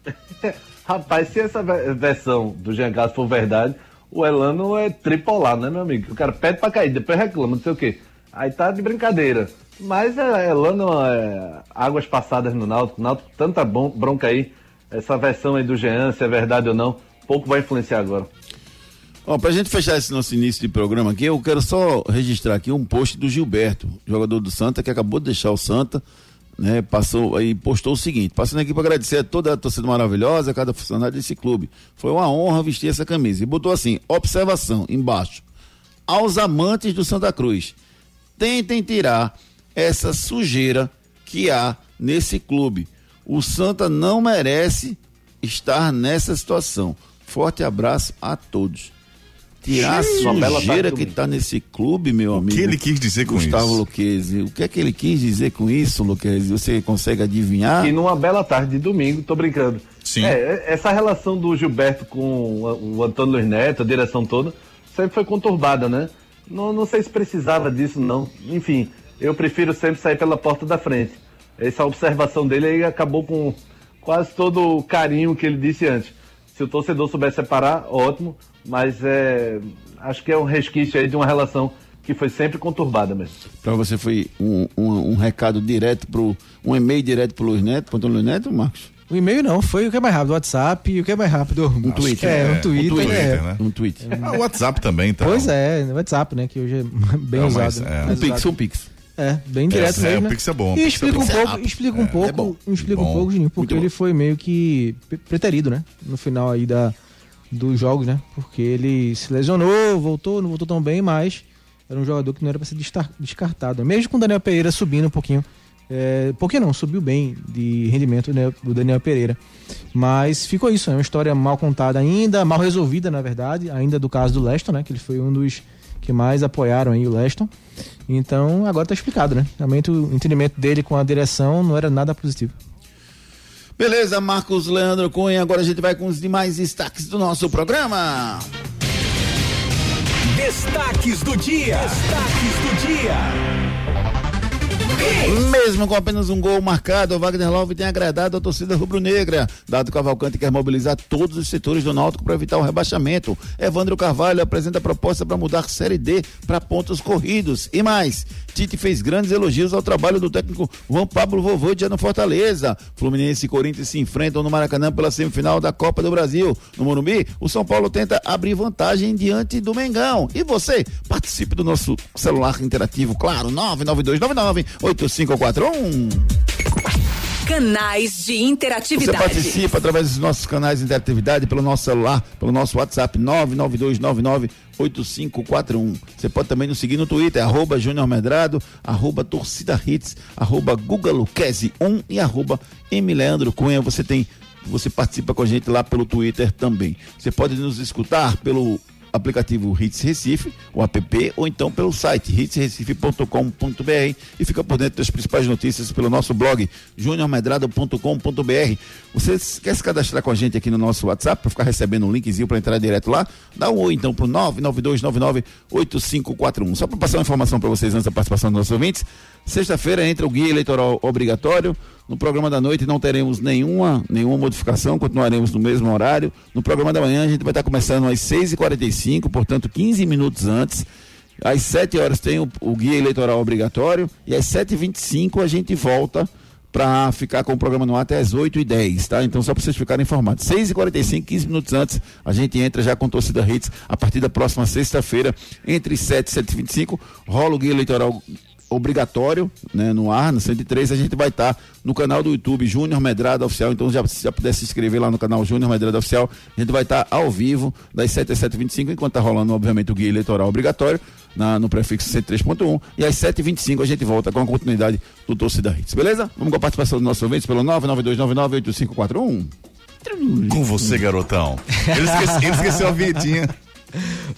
[laughs] Rapaz, se essa ve- versão do Jean for verdade, o Elano é tripolar, né, meu amigo? O cara pede pra cair, depois reclama, não sei o quê. Aí tá de brincadeira. Mas é, Elano é águas passadas no Náutico, Náutico tanta bom- bronca aí. Essa versão aí do Jean, se é verdade ou não, pouco vai influenciar agora. Ó, pra gente fechar esse nosso início de programa aqui, eu quero só registrar aqui um post do Gilberto, jogador do Santa, que acabou de deixar o Santa, né? Passou aí, postou o seguinte: passando aqui para agradecer a toda a torcida maravilhosa, a cada funcionário desse clube. Foi uma honra vestir essa camisa. E botou assim: observação embaixo. Aos amantes do Santa Cruz, tentem tirar essa sujeira que há nesse clube. O Santa não merece estar nessa situação. Forte abraço a todos. Tirar a sujeira tarde que está nesse clube, meu O amigo. que ele quis dizer com Gustavo isso? Luquezzi. O que é que ele quis dizer com isso, Luquezzi? Você consegue adivinhar? E numa bela tarde de domingo, tô brincando. Sim. É, essa relação do Gilberto com o o Antônio Luiz Neto, a direção toda, sempre foi conturbada, né? Não, não sei se precisava disso, não. Enfim, eu prefiro sempre sair pela porta da frente. Essa observação dele aí acabou com quase todo o carinho que ele disse antes. Se o torcedor souber separar, ótimo, mas é, acho que é um resquício aí de uma relação que foi sempre conturbada mesmo. Pra você foi um, um, um recado direto pro. Um e-mail direto pro Luiz Neto, pro Antônio Luiz Neto, Marcos? O e-mail não, foi o que é mais rápido, o WhatsApp e o que é mais rápido. Um Twitter. É, É, um Twitter. um Twitter, é. né? Um tweet. Ah, o WhatsApp também, tá? Pois é, no WhatsApp, né? Que hoje é [laughs] bem Não, usado. mas, né, é. Um pix, um pix. É, bem direto é, mesmo. o né? Pix é bom, o E explica é um pouco, explica um É, é pouco, explica um pouco, Juninho, porque ele foi meio que pre- preterido, né? No final aí da, dos jogos, né? Porque ele se lesionou, voltou, não voltou tão bem, mas era um jogador que não era para ser descartado. Mesmo com o Daniel Pereira subindo um pouquinho. É, pouquinho não, subiu bem de rendimento né, Daniel Pereira. Mas ficou isso, é uma história mal contada ainda, mal resolvida, na verdade, ainda do caso do Leston, né? Que ele foi um dos que mais apoiaram aí o Leston. Então agora tá explicado, né? Realmente o entendimento dele com a direção não era nada positivo. Beleza, Marcos Leandro Cunha. Agora a gente vai com os demais destaques do nosso programa. Destaques do dia. Destaques do dia. Mesmo com apenas um gol marcado, o Wagner Love tem agradado a torcida rubro-negra. Dado Cavalcante quer mobilizar todos os setores do Náutico para evitar o rebaixamento. Evandro Carvalho apresenta proposta para mudar Série D para pontos corridos. E mais, Tite fez grandes elogios ao trabalho do técnico Juan Pablo Vovôdia no Fortaleza. Fluminense e Corinthians se enfrentam no Maracanã pela semifinal da Copa do Brasil. No Morumbi, o São Paulo tenta abrir vantagem diante do Mengão. E você, participe do nosso celular interativo, claro, 99299 8541. Canais de Você interatividade. participa através dos nossos canais de interatividade, pelo nosso celular, pelo nosso WhatsApp 992998541. Você pode também nos seguir no Twitter, arroba Júnior Medrado, arroba Torcida Hits, arroba Guga Luquezzi 1 e arroba Cunha. Você tem, você participa com a gente lá pelo Twitter também. Você pode nos escutar pelo aplicativo Hits Recife, o app, ou então pelo site hitsrecife.com.br e fica por dentro das principais notícias pelo nosso blog juniormedrado.com.br. Você quer se cadastrar com a gente aqui no nosso WhatsApp para ficar recebendo um linkzinho para entrar direto lá? Dá um oi então pro 992998541. Só para passar uma informação para vocês antes da participação dos nossos ouvintes, sexta-feira entra o guia eleitoral obrigatório. No programa da noite não teremos nenhuma, nenhuma modificação, continuaremos no mesmo horário. No programa da manhã a gente vai estar começando às 6h45, portanto 15 minutos antes. Às 7 horas tem o, o guia eleitoral obrigatório e às 7h25 a gente volta para ficar com o programa no ar até às 8h10, tá? Então só para vocês ficarem informados. 6h45, 15 minutos antes, a gente entra já com torcida Hits a partir da próxima sexta-feira, entre 7 e 7h25, rola o guia eleitoral obrigatório, né, no ar, no 103, a gente vai estar no canal do YouTube Júnior Medrado Oficial, então já, já puder se inscrever lá no canal Júnior Medrado Oficial, a gente vai estar ao vivo das 7 às 7h25, enquanto tá rolando, obviamente, o guia eleitoral obrigatório, na, no prefixo 103.1, e às 7h25 a gente volta com a continuidade do Torcida Hits, beleza? Vamos com a participação dos nossos ouvintes pelo 992998541. Com você, garotão. Ele esqueceu, ele esqueceu a vinhetinha.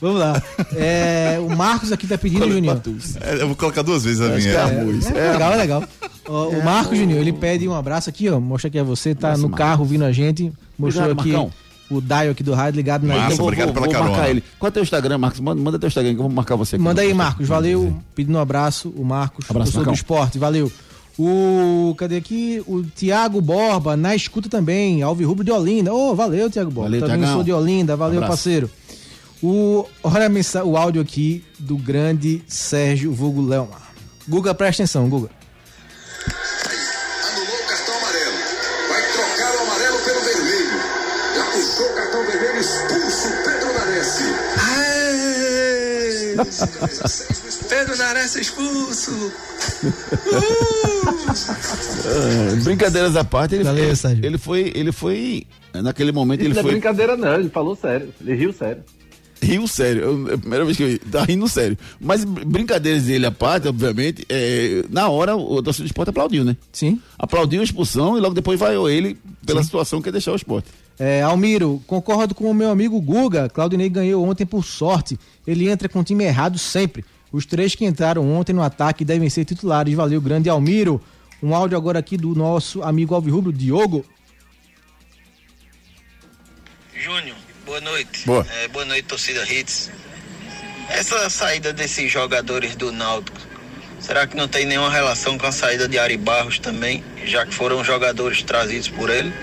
Vamos lá. É, o Marcos aqui tá pedindo, Juninho. É, eu vou colocar duas vezes a Acho que é vinheta. arroz. É, legal, é legal. Ó, o Marcos Juninho, ele pede um abraço aqui, ó. Mostra aqui a você, tá no carro ouvindo a gente. Mostrou Obrigado, aqui Marcão. o dial aqui do rádio ligado na Massa, vou, obrigado vou, pela vou carona. marcar ele. Qual é o teu Instagram, Marcos? Manda, manda teu Instagram que eu vou marcar você aqui. Manda aí, Marcos. Valeu. Pedindo um abraço, o Marcos, Abraço, professor do esporte. Valeu. O. Cadê aqui? O Tiago Borba, na escuta também. Alvi Rubro de Olinda. Ô, valeu, Tiago Borba. Valeu, também Thiagão. sou de Olinda. Valeu, Abraço. parceiro. O, olha o áudio aqui do grande Sérgio Vulgo Leomar. Guga, presta atenção, Guga. Anulou o cartão amarelo. Vai trocar o amarelo pelo vermelho. Já puxou o cartão vermelho, expulso o Pedro Nares. Pedro Nares expulso. É, [laughs] brincadeiras à parte, ele, Valeu, ele, Sérgio. ele foi, ele foi, naquele momento Isso ele não é foi, brincadeira, não. Ele falou sério. Ele riu sério. Riu sério, Eu- é a primeira vez que eu vi, tá rindo sério. Mas br- brincadeiras dele à parte, obviamente, é, na hora o torcedor do esporte aplaudiu, né? Sim. Aplaudiu a expulsão e logo depois vaiou ele pela situação que é deixar o esporte. É, Almiro, concordo com o meu amigo Guga. Claudinei ganhou ontem por sorte. Ele entra com o time errado sempre. Os três que entraram ontem no ataque devem ser titulares. Valeu, grande Almiro. Um áudio agora aqui do nosso amigo Alvirrubro, Diogo. Júnior, boa noite. Boa. É, boa noite, torcida Hits. Essa saída desses jogadores do Náutico, será que não tem nenhuma relação com a saída de Ari Barros também, já que foram jogadores trazidos por ele?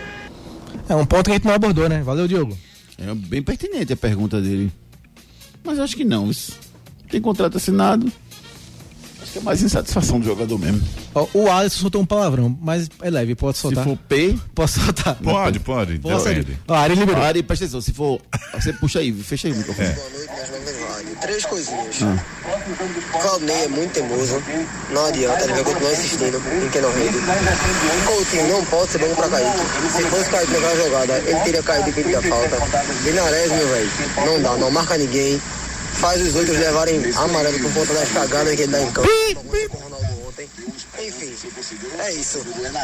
É um ponto que a gente não abordou, né? Valeu, Diogo. É bem pertinente a pergunta dele. Mas acho que não. Isso. Tem contrato assinado. Acho que é mais insatisfação do jogador mesmo. Ó, o Alisson soltou um palavrão, mas é leve, pode Se soltar. for P, Posso soltar? Pode, pode. Posso? Depende. Ó, Ari liberou. Ari, presta atenção. Se for. Você puxa aí, fecha aí o microfone. É. Boa noite, minha jovem rádio. Três coisinhas. Claudinei é muito teimoso. Não adianta, ele vai continuar insistindo em que não rende. Coutinho não pode ser bom pra Kaique. Se fosse Kaique naquela jogada, ele teria caído de pique da falta. Linares, meu velho, não dá, não marca ninguém. Faz os outros levarem amarelo por conta das cagadas que ele dá em campo. Enfim, é isso.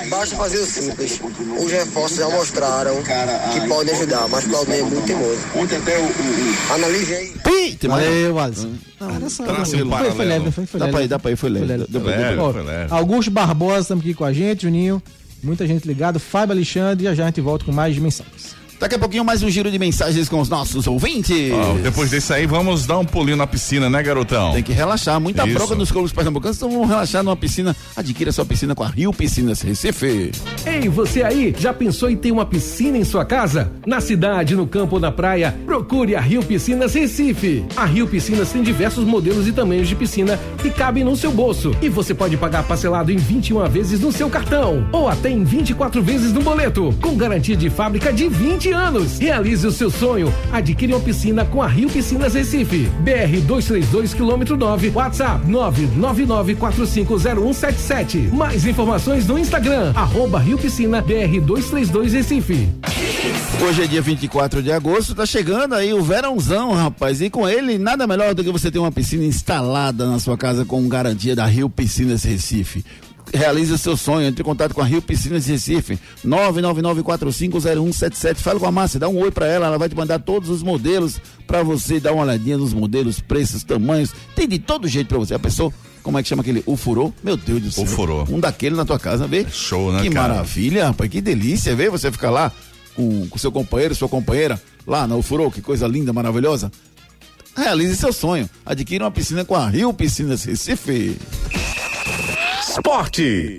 Basta fazer o simples. Os reforços já mostraram que podem ajudar, mas Claudinei é muito teimoso. Ontem até o. o- Analise aí. Pi! Tem mais? Valeu, Alisson. Não, era só. Um foi, foi leve, foi, foi Dá leve. pra ir, dá pra ir, foi leve. Foi leve. Dá pra ir, Leve. dá pra ir. Foi leve. Augusto Barbosa estamos aqui com a gente, Juninho. Muita gente ligada. Fábio Alexandre, já já a gente volta com mais mensagens. Daqui a pouquinho mais um giro de mensagens com os nossos ouvintes. Depois desse aí, vamos dar um pulinho na piscina, né, garotão? Tem que relaxar. Muita Isso. bronca nos clubes pernambucanos, então vamos relaxar numa piscina. Adquira sua piscina com a Rio Piscinas Recife. Ei, você aí, já pensou em ter uma piscina em sua casa? Na cidade, no campo ou na praia, procure a Rio Piscinas Recife. A Rio Piscinas tem diversos modelos e tamanhos de piscina que cabem no seu bolso. E você pode pagar parcelado em 21 vezes no seu cartão ou até em 24 vezes no boleto, com garantia de fábrica de 20 anos. Realize o seu sonho. Adquire uma piscina com a Rio Piscinas Recife. BR 232 quilômetro 9, WhatsApp 999450177. Mais informações no Instagram, arroba Rio Piscina BR 232 Recife. Hoje é dia 24 de agosto, tá chegando aí o verãozão, rapaz. E com ele, nada melhor do que você ter uma piscina instalada na sua casa com garantia da Rio Piscinas Recife. Realize o seu sonho, entre em contato com a Rio Piscinas Recife, 999450177. Fala com a Márcia, dá um oi pra ela, ela vai te mandar todos os modelos pra você dar uma olhadinha nos modelos, preços, tamanhos. Tem de todo jeito pra você. A pessoa, como é que chama aquele? O furô? Meu Deus do céu. furô. Um daquele na tua casa, vê? Show, né, Que cara? maravilha, rapaz, que delícia, vê você ficar lá com, com seu companheiro, sua companheira, lá na Ufurô, que coisa linda, maravilhosa. Realize seu sonho. Adquira uma piscina com a Rio Piscinas Recife. Esporte.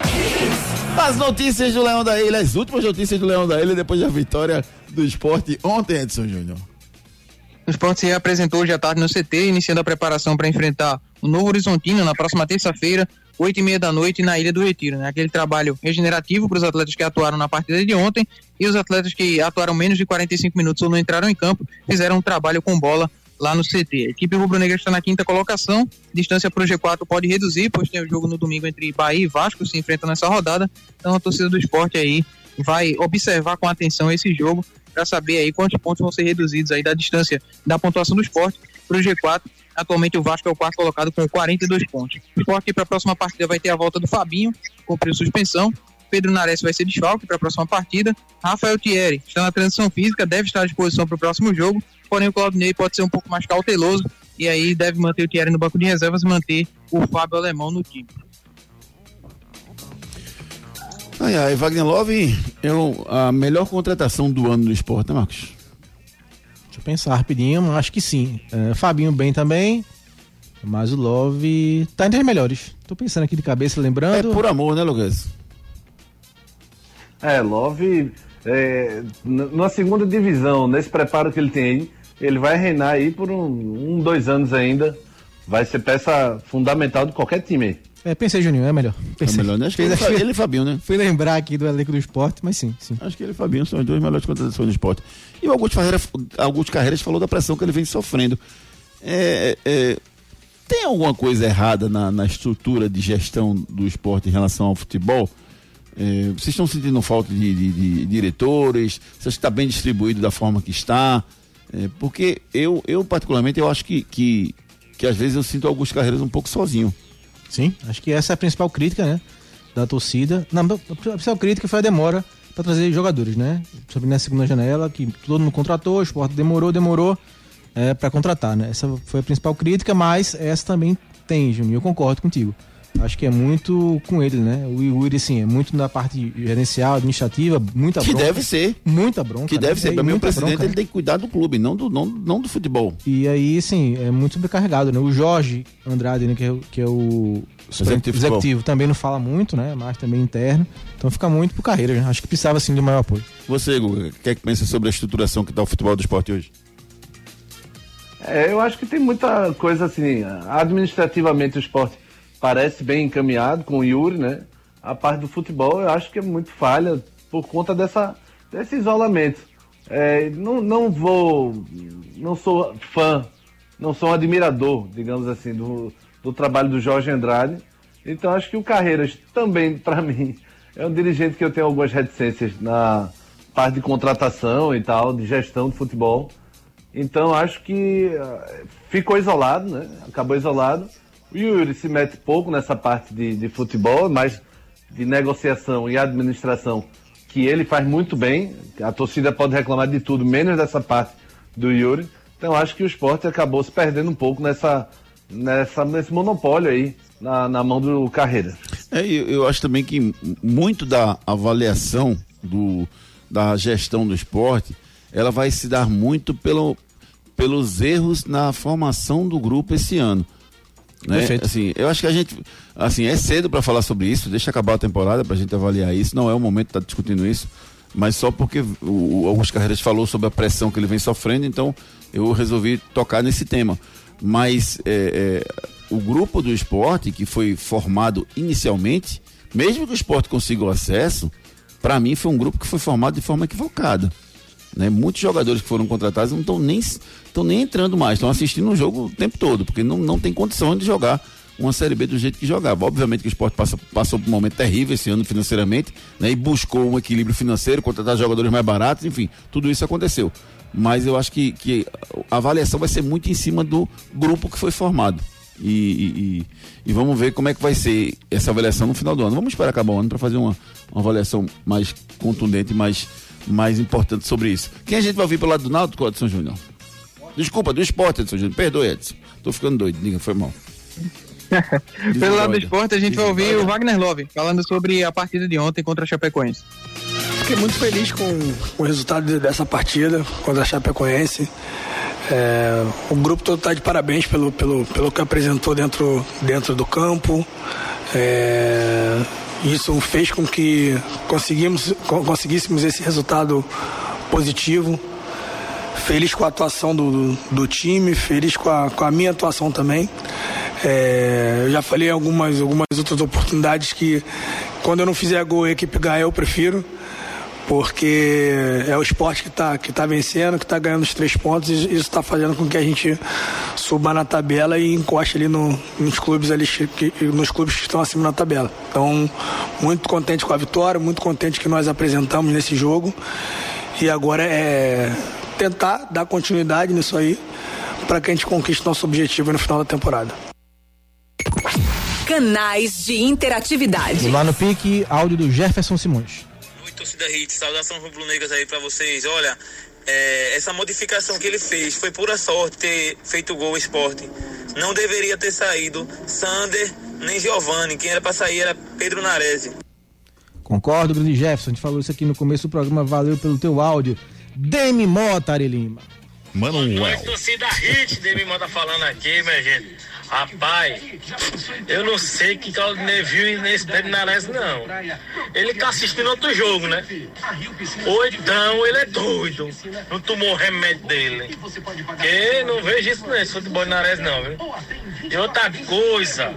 As notícias do Leão da Ilha, as últimas notícias do Leão da Ilha depois da vitória do esporte ontem, Edson Júnior. O esporte se reapresentou hoje à tarde no CT, iniciando a preparação para enfrentar o Novo Horizontino na próxima terça-feira, oito e meia da noite, na Ilha do Retiro. Né? Aquele trabalho regenerativo para os atletas que atuaram na partida de ontem e os atletas que atuaram menos de 45 minutos ou não entraram em campo, fizeram um trabalho com bola lá no CT. A equipe rubro-negra está na quinta colocação, distância para o G4 pode reduzir, pois tem o jogo no domingo entre Bahia e Vasco, se enfrentam nessa rodada. Então a torcida do esporte aí vai observar com atenção esse jogo para saber aí quantos pontos vão ser reduzidos aí da distância da pontuação do esporte para o G4. Atualmente o Vasco é o quarto colocado com 42 pontos. O esporte para a próxima partida vai ter a volta do Fabinho, cumpriu suspensão. Pedro Nares vai ser desfalque para a próxima partida. Rafael Thierry está na transição física, deve estar à disposição para o próximo jogo. Porém, o Claudinei pode ser um pouco mais cauteloso e aí deve manter o Thierry no banco de reservas e manter o Fábio Alemão no time. Ai, ai, Wagner Love é o- a melhor contratação do ano do esporte, né, Marcos? Deixa eu pensar rapidinho, mas acho que sim. É, Fabinho bem também. Mas o Love tá entre as melhores. Tô pensando aqui de cabeça, lembrando. É por amor, né, Lucas? É, Love, é, na segunda divisão, nesse preparo que ele tem aí, ele vai reinar aí por um, um, dois anos ainda. Vai ser peça fundamental de qualquer time aí. É, pensei, Juninho, é melhor. Pensei. É melhor, né? Acho que ele, Fa- ele e Fabinho, né? Fui lembrar aqui do elenco do esporte, mas sim, sim. Acho que ele e Fabinho são as duas melhores contratações do esporte. E o Augusto, Ferreira, Augusto Carreiras falou da pressão que ele vem sofrendo. É, é, tem alguma coisa errada na, na estrutura de gestão do esporte em relação ao futebol? É, vocês estão sentindo falta de, de- de diretores? Que está bem distribuído da forma que está? É, porque eu, eu, particularmente, eu acho que, que, que às vezes eu sinto Augusto Carreiras um pouco sozinho. Sim, acho que essa é a principal crítica, né? Da torcida. Não, a principal crítica foi a demora para trazer jogadores, né? Sobre na segunda janela, que todo mundo contratou, o esporte demorou, demorou é, para contratar, né? Essa foi a principal crítica, mas essa também tem, Juninho, eu concordo contigo. Acho que é muito com ele, né? O Yuri, assim, é muito na parte gerencial, administrativa, muita Que bronca. deve ser. Muita bronca. Que deve né? ser. E Para mim, o presidente bronca, ele né? tem que cuidar do clube, não do, não, não do futebol. E aí, assim, é muito sobrecarregado, né? O Jorge Andrade, né, que, é, o- que é o Executivo executivo, também não fala muito, né? Mas também interno. Então fica muito pro carreira, né? Acho que precisava, assim, de maior apoio. Você, Guga, o que é que pensa sobre a estruturação que está o futebol do esporte hoje? É, eu acho que tem muita coisa assim. Administrativamente o esporte parece bem encaminhado com o Yuri, né? A parte do futebol eu acho que é muito falha por conta dessa, desse isolamento. É, não, não vou. Não sou fã, não sou um admirador, digamos assim, do, do trabalho do Jorge Andrade. Então acho que o Carreiras também, [laughs] para mim, é um dirigente que eu tenho algumas reticências na parte de contratação e tal, de gestão de futebol. Então acho que eh, ficou isolado, né? Acabou isolado. O Yuri se mete pouco nessa parte de, de futebol, mas de negociação e administração que ele faz muito bem. A torcida pode reclamar de tudo, menos dessa parte do Yuri. Então acho que o esporte acabou se perdendo um pouco nessa, nessa, nesse monopólio aí na, na mão do Carreira. É, eu, eu acho também que muito da avaliação do, da gestão do esporte, ela vai se dar muito pelo, pelos erros na formação do grupo esse ano. Né? Perfeito. Assim, eu acho que a gente, assim, é cedo para falar sobre isso, deixa acabar a temporada para a gente avaliar isso, não é o momento de estar discutindo isso, mas só porque o, o Augusto Carreiras falou sobre a pressão que ele vem sofrendo, então eu resolvi tocar nesse tema. Mas é, é, o grupo do esporte, que foi formado inicialmente, mesmo que o esporte consiga o acesso, para mim foi um grupo que foi formado de forma equivocada. Né? Muitos jogadores que foram contratados não estão nem, nem entrando mais, estão assistindo o jogo o tempo todo, porque não, não tem condição de jogar uma Série B do jeito que jogava. Obviamente que o esporte passa, passou por um momento terrível esse ano financeiramente, né? E buscou um equilíbrio financeiro, contratar jogadores mais baratos, enfim, tudo isso aconteceu. Mas eu acho que, que a avaliação vai ser muito em cima do grupo que foi formado. E- e- e vamos ver como é que vai ser essa avaliação no final do ano. Vamos esperar acabar o ano para fazer uma, uma avaliação mais contundente, mais, mais importante sobre isso. Quem a gente vai ouvir pelo lado do Náutico, Edson Júnior? Desculpa, do esporte, Edson Júnior. Perdoe, Edson. Tô ficando doido. Diga, foi mal. [laughs] Pelo lado do esporte, a gente vai ouvir o Wagner Love falando sobre a partida de ontem contra a Chapecoense. Fiquei muito feliz com o resultado de- dessa partida contra a Chapecoense. É, o grupo todo está de parabéns pelo, pelo, pelo que apresentou dentro, dentro do campo. É, isso fez com que conseguimos, co- conseguíssemos esse resultado positivo. Feliz com a atuação do, do, time, feliz com a, com a minha atuação também. É, eu já falei algumas, algumas outras oportunidades que quando eu não fizer gol a equipe ganhar, eu prefiro porque é o esporte que está que tá vencendo, que está ganhando os três pontos, e isso está fazendo com que a gente suba na tabela e encoste ali no, nos clubes ali que, nos clubes que estão acima na tabela. Então, muito contente com a vitória, muito contente que nós apresentamos nesse jogo. E agora é tentar dar continuidade nisso aí para que a gente conquiste nosso objetivo no final da temporada. Canais de interatividade. Lá no pique, áudio do Jefferson Simões. Torcida Hits, saudação rubro-negras aí pra vocês. Olha, é, essa modificação que ele fez foi pura sorte ter feito o gol o esporte. Não deveria ter saído Sander nem Giovanni. Quem era pra sair era Pedro Narese. Concordo, grande Jefferson. A gente falou isso aqui no começo do programa. Valeu pelo teu áudio. Demi Mota, Ari Lima. Manuel. torcida Hit, Demi manda falando aqui, minha gente. Rapaz, eu não sei que Claudinei viu nesse Pedro Nares, não. Ele tá assistindo outro jogo, né? Ou então ele é doido. Não tomou o remédio dele. Porque não vejo isso nesse futebol de Nares, não, viu? E outra coisa,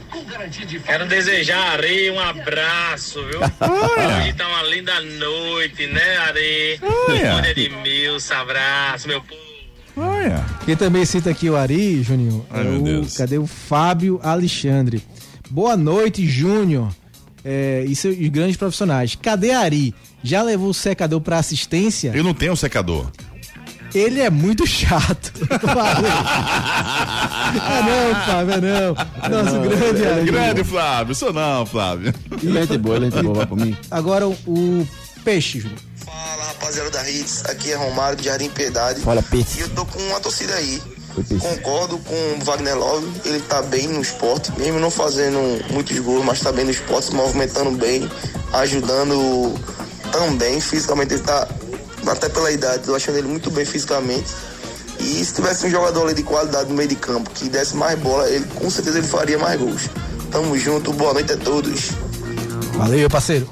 quero desejar a Are um abraço, viu? Hoje tá uma linda noite, né, Are? Olha. Mil, abraço, meu povo. Olha. Quem também cita aqui o Ari, Juninho, Ai, é meu o, Deus. cadê o Fábio Alexandre? Boa noite, Júnior. É, e seus grandes profissionais. Cadê Ari? Já levou o secador pra assistência? Eu não tenho um secador. Ele é muito chato. [laughs] Ah, [laughs] não, Fábio, ah, não. Nosso Não, grande é Ari. Grande Flávio, sou não, Flávio. Lente boa, lente boa, vai por mim. Agora o, o Peixe, Júnior. Fala rapaziada da Hits, aqui é Romário de Jardim Piedade. Fala, Peixe. E eu tô com uma torcida aí. Concordo com o Wagner Love, ele tá bem no esporte, mesmo não fazendo muitos gols, mas tá bem no esporte, se movimentando bem, ajudando também. Fisicamente ele tá, até pela idade, tô achando ele muito bem fisicamente. E se tivesse um jogador ali de qualidade no meio de campo que desse mais bola, ele com certeza ele faria mais gols. Tamo junto, boa noite a todos. Valeu, parceiro.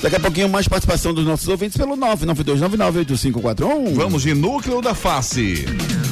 Daqui a pouquinho mais participação dos nossos ouvintes pelo 992998541. Vamos de núcleo da face.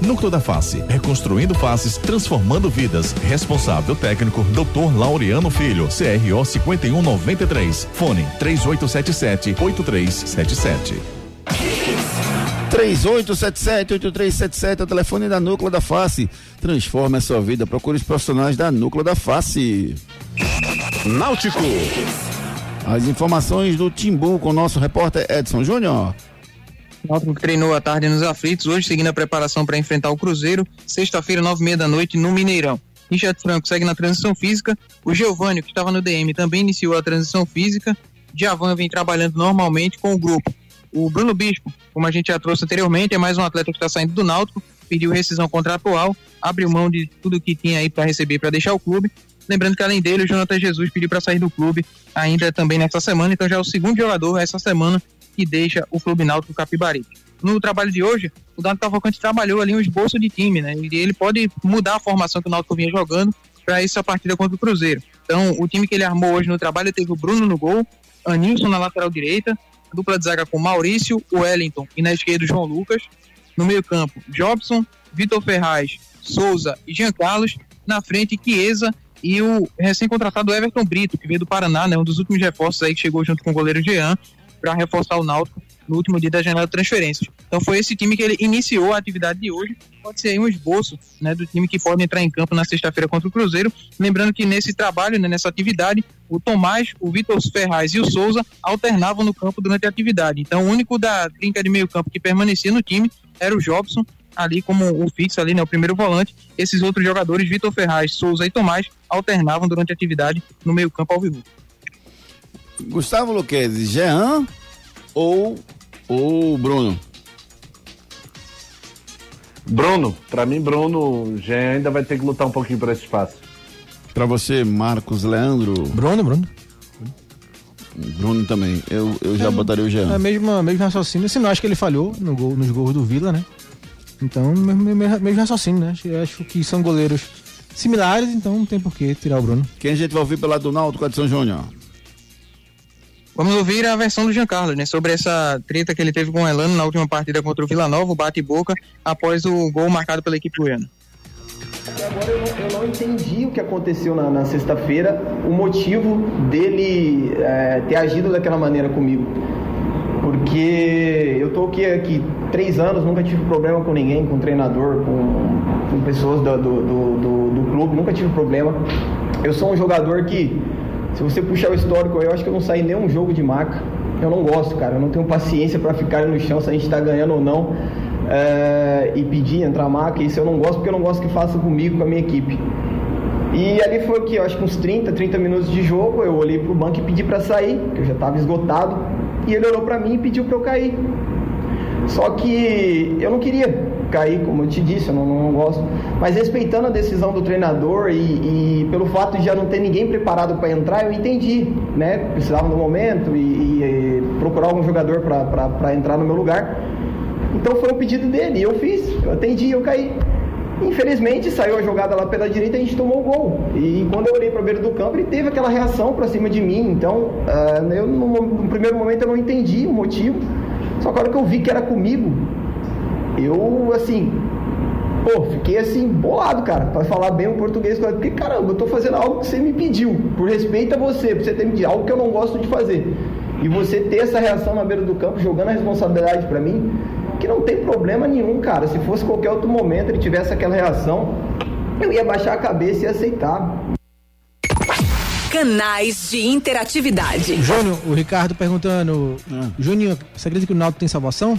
Núcleo da Face, reconstruindo faces, transformando vidas. Responsável técnico, Dr. Laureano Filho, CRO 5193. Fone 3877-8377. 3877-8377 é o telefone da Núcleo da Face. Transforme a sua vida. Procure os profissionais da Núcleo da Face. Náutico. As informações do Timbu com o nosso repórter Edson Júnior. Náutico treinou à tarde nos aflitos, hoje seguindo a preparação para enfrentar o Cruzeiro, sexta-feira, nove e meia da noite, no Mineirão. Richard Franco segue na transição física, o Giovanni, que estava no DM, também iniciou a transição física, Javan vem trabalhando normalmente com o grupo. O Bruno Bispo, como a gente já trouxe anteriormente, é mais um atleta que está saindo do Náutico, pediu rescisão contratual, abriu mão de tudo que tinha aí para receber para deixar o clube. Lembrando que além dele, o Jonathan Jesus pediu para sair do clube ainda também nessa semana, então já é o segundo jogador essa semana que deixa o Clube Náutico Capibaribe. No trabalho de hoje, o Dado Cavalcante trabalhou ali um esboço de time, né? E ele pode mudar a formação que o Náutico vinha jogando para essa partida contra o Cruzeiro. Então, o time que ele armou hoje no trabalho teve o Bruno no gol, Anilson na lateral direita, dupla de zaga com Maurício, Wellington e na esquerda o João Lucas. No meio-campo, Jobson, Vitor Ferraz, Souza e Jean Carlos. Na frente, Chiesa e o recém-contratado Everton Brito, que veio do Paraná, né? Um dos últimos reforços aí que chegou junto com o goleiro Jean para reforçar o Náutico no último dia da janela de transferências. Então foi esse time que ele iniciou a atividade de hoje. Pode ser um esboço né, do time que pode entrar em campo na sexta-feira contra o Cruzeiro. Lembrando que nesse trabalho, né, nessa atividade, o Tomás, o Vitor Ferraz e o Souza alternavam no campo durante a atividade. Então o único da trinca de meio campo que permanecia no time era o Jobson, ali como o fixo ali, né, o primeiro volante. Esses outros jogadores, Vitor Ferraz, Souza e Tomás, alternavam durante a atividade no meio campo ao vivo. Gustavo Luquezzi, Jean ou o Bruno? Bruno, pra mim, Bruno, Jean ainda vai ter que lutar um pouquinho por esse espaço. Pra você, Marcos Leandro. Bruno, Bruno. Bruno também. Eu, eu já botaria o Jean. É mesmo, mesmo raciocínio. Assim, não acho que ele falhou no gol, nos gols do Vila, né? Então, mesmo, mesmo, raciocínio, né? Acho, acho que são goleiros similares, então não tem por que tirar o Bruno. Quem a gente vai ouvir pelo lado do Náutico, Edson Júnior? Vamos ouvir a versão do Giancarlo, né? Sobre essa treta que ele teve com o Elano na última partida contra o Vila Nova, o bate e boca, após o gol marcado pela equipe goiana. Agora eu não, eu não entendi o que aconteceu na, na sexta-feira, o motivo dele é, ter agido daquela maneira comigo. Porque eu tô aqui, aqui três anos, nunca tive problema com ninguém, com treinador, com, com pessoas do, do, do, do, do clube, nunca tive problema. Eu sou um jogador que, se você puxar o histórico, eu acho que eu não saí nenhum jogo de maca. Eu não gosto, cara. Eu não tenho paciência para ficar no chão se a gente tá ganhando ou não. é, e pedir entrar maca. Isso eu não gosto porque eu não gosto que faça comigo, com a minha equipe. E ali foi o que? Eu acho que uns 30, 30 minutos de jogo. Eu olhei pro banco e pedi para sair, que eu já estava esgotado. E ele olhou para mim e pediu para eu cair. Só que eu não queria cair, como eu te disse, eu não, não gosto. Mas respeitando a decisão do treinador e, e pelo fato de já não ter ninguém preparado para entrar, eu entendi, né? Precisava no momento e, e, e procurar algum jogador para entrar no meu lugar. Então foi um pedido dele, e eu fiz, eu atendi, eu caí. Infelizmente saiu a jogada lá pela direita e a gente tomou o gol. E quando eu olhei para a beira do campo, ele teve aquela reação para cima de mim. Então, uh, eu no, no, primeiro momento eu não entendi o motivo. Só que a hora que eu vi que era comigo, eu assim, pô, fiquei assim bolado, cara, para falar bem o português, porque caramba, eu tô fazendo algo que você me pediu, por respeito a você, por você ter me pedido algo que eu não gosto de fazer. E você ter essa reação na beira do campo, jogando a responsabilidade para mim, que não tem problema nenhum, cara. Se fosse qualquer outro momento ele tivesse aquela reação, eu ia baixar a cabeça e aceitar. Canais de interatividade. Júnior, o Ricardo perguntando. Ah. Júnior, você acredita que o Náutico tem salvação?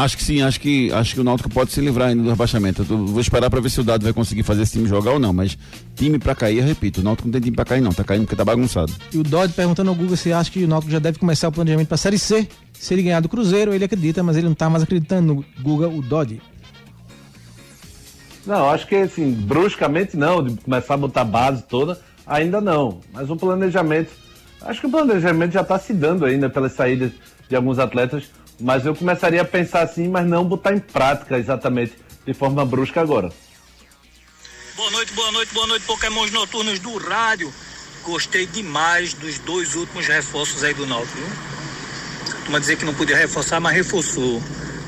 Acho que sim, acho que acho que o Náutico pode se livrar ainda do rebaixamento. Eu vou esperar para ver se o Dado vai conseguir fazer esse time jogar ou não, mas time para cair, eu repito, o Náutico não tem time para cair não, tá caindo porque tá bagunçado. E o Dodge perguntando ao Google se acha que o Náutico já deve começar o planejamento para Série C. Se ele ganhar do Cruzeiro, ele acredita, mas ele não tá mais acreditando no Google, o Dodge. Não, acho que assim, bruscamente não, de começar a botar base toda, ainda não. Mas o planejamento, acho que o planejamento já está se dando ainda pelas saídas de alguns atletas mas eu começaria a pensar assim, mas não botar em prática exatamente de forma brusca agora. Boa noite, boa noite, boa noite, Pokémons noturnos do rádio. Gostei demais dos dois últimos reforços aí do Náutico. Toma dizer que não podia reforçar, mas reforçou.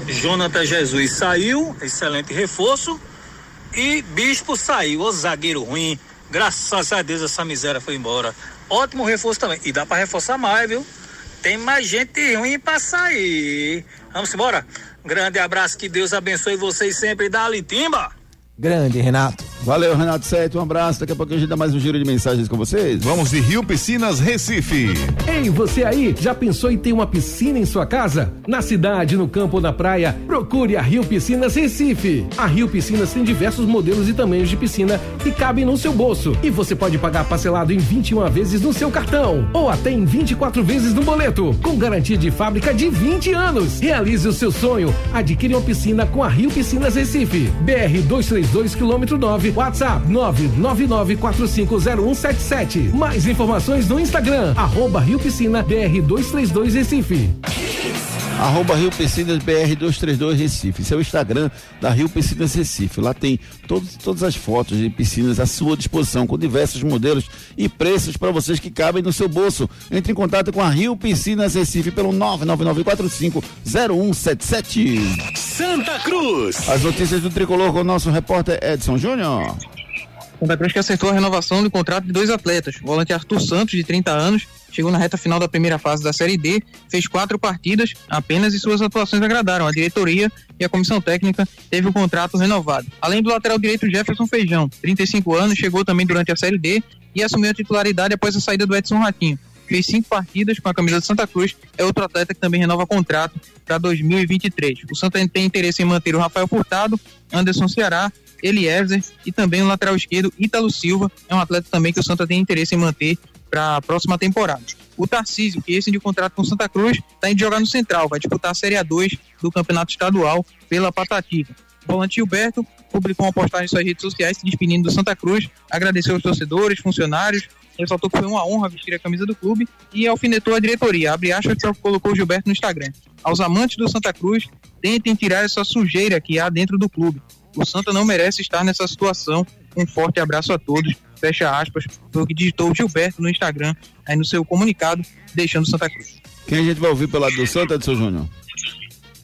Jonathan Jesus saiu, excelente reforço. E Bispo saiu, o zagueiro ruim. Graças a Deus essa miséria foi embora. Ótimo reforço também. E dá para reforçar mais, viu? Tem mais gente ruim pra sair. Vamos embora? Grande abraço, que Deus abençoe vocês sempre. Dali, timba! Grande, Renato. Valeu, Renato Sete, um abraço. Daqui a pouco a gente dá mais um giro de mensagens com vocês. Vamos de Rio Piscinas Recife. Ei, você aí, já pensou em ter uma piscina em sua casa? Na cidade, no campo ou na praia, procure a Rio Piscinas Recife. A Rio Piscinas tem diversos modelos e tamanhos de piscina que cabem no seu bolso. E você pode pagar parcelado em 21 vezes no seu cartão ou até em 24 vezes no boleto, com garantia de fábrica de 20 anos. Realize o seu sonho. Adquire uma piscina com a Rio Piscinas Recife. BR 232 quilômetro 9 WhatsApp 999450177. Mais informações no Instagram, arroba Rio Piscina BR232 Recife. Arroba Rio Piscinas BR232 Recife. Esse é o Instagram da Rio Piscinas Recife. Lá tem todos, todas as fotos de piscinas à sua disposição, com diversos modelos e preços para vocês que cabem no seu bolso. Entre em contato com a Rio Piscinas Recife pelo 999450177. Santa Cruz. As notícias do tricolor com o nosso repórter Edson Júnior. Santa Cruz que acertou a renovação do contrato de dois atletas. O volante Arthur Santos, de 30 anos, chegou na reta final da primeira fase da Série D, fez quatro partidas apenas e suas atuações agradaram. A diretoria e a comissão técnica teve o contrato renovado. Além do lateral direito Jefferson Feijão, 35 anos, chegou também durante a Série D e assumiu a titularidade após a saída do Edson Ratinho. Fez cinco partidas com a camisa de Santa Cruz, é outro atleta que também renova contrato para 2023. O Santa tem interesse em manter o Rafael Furtado, Anderson Ceará Eliezer e também o lateral esquerdo Ítalo Silva, é um atleta também que o Santa tem interesse em manter para a próxima temporada. O Tarcísio, que esse de contrato com Santa Cruz, está indo jogar no Central, vai disputar a Série A2 do Campeonato Estadual pela Patativa. O volante Gilberto publicou uma postagem em suas redes sociais se despedindo do Santa Cruz, agradeceu aos torcedores, funcionários, ressaltou que foi uma honra vestir a camisa do clube e alfinetou a diretoria. Abre aspas que colocou o Gilberto no Instagram. Aos amantes do Santa Cruz, tentem tirar essa sujeira que há dentro do clube. O Santa não merece estar nessa situação. Um forte abraço a todos. Fecha aspas. Foi o que digitou o Gilberto no Instagram, aí no seu comunicado, deixando Santa Cruz. Quem a gente vai ouvir pelo lado do Santa, Edson Júnior?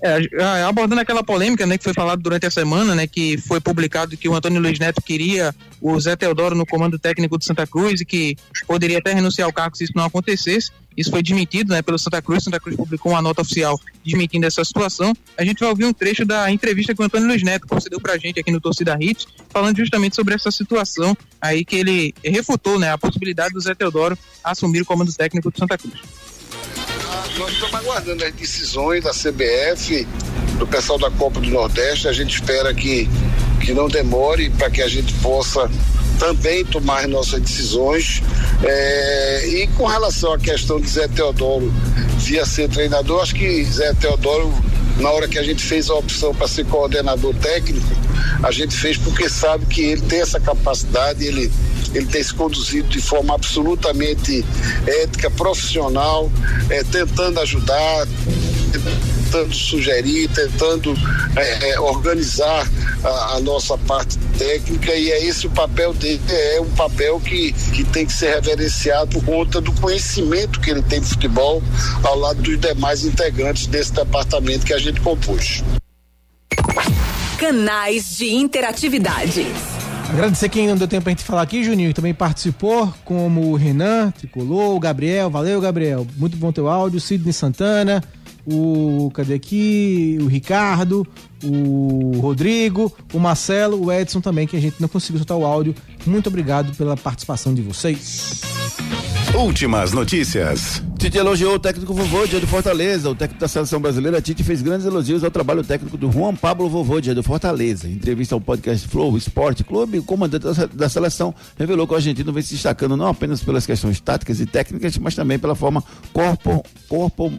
É, abordando aquela polêmica, né, que foi falado durante a semana, né, que foi publicado que o Antônio Luiz Neto queria o Zé Teodoro no comando técnico do Santa Cruz e que poderia até renunciar ao cargo se isso não acontecesse. Isso foi desmentido, né, pelo Santa Cruz. Santa Cruz publicou uma nota oficial desmentindo essa situação. A gente vai ouvir um trecho da entrevista que o Antônio Luiz Neto concedeu pra gente aqui no Torcida Hits, falando justamente sobre essa situação aí que ele refutou, né, a possibilidade do Zé Teodoro assumir o comando técnico do Santa Cruz nós estamos aguardando as decisões da CBF do pessoal da Copa do Nordeste. A gente espera que, que não demore para que a gente possa também tomar nossas decisões. É, e com relação à questão de Zé Teodoro via ser treinador, acho que Zé Teodoro, na hora que a gente fez a opção para ser coordenador técnico, a gente fez porque sabe que ele tem essa capacidade, ele, ele tem se conduzido de forma absolutamente ética, profissional, é, tentando ajudar, tentando sugerir, tentando é, é, organizar a, a, nossa parte técnica e é esse o papel dele, é um papel que, que tem que ser reverenciado por conta do conhecimento que ele tem de futebol ao lado dos demais integrantes desse departamento que a gente compôs. Canais de interatividade. Agradecer quem não deu tempo pra gente falar aqui, Juninho, que também participou, como o Renan, Tricolor, o Gabriel, valeu, Gabriel. Muito bom teu áudio, Sidney Santana, o. Cadê aqui? O Ricardo, o Rodrigo, o Marcelo, o Edson também, que a gente não conseguiu soltar o áudio. Muito obrigado pela participação de vocês. Últimas notícias. Tite elogiou o técnico Vovôdia do Fortaleza. O técnico da seleção brasileira, Tite, fez grandes elogios ao trabalho técnico do Juan Pablo Vovôdia do Fortaleza. Em entrevista ao podcast Flow Esporte Clube, o comandante da seleção revelou que o argentino vem se destacando não apenas pelas questões táticas e técnicas, mas também pela forma corpo, corpo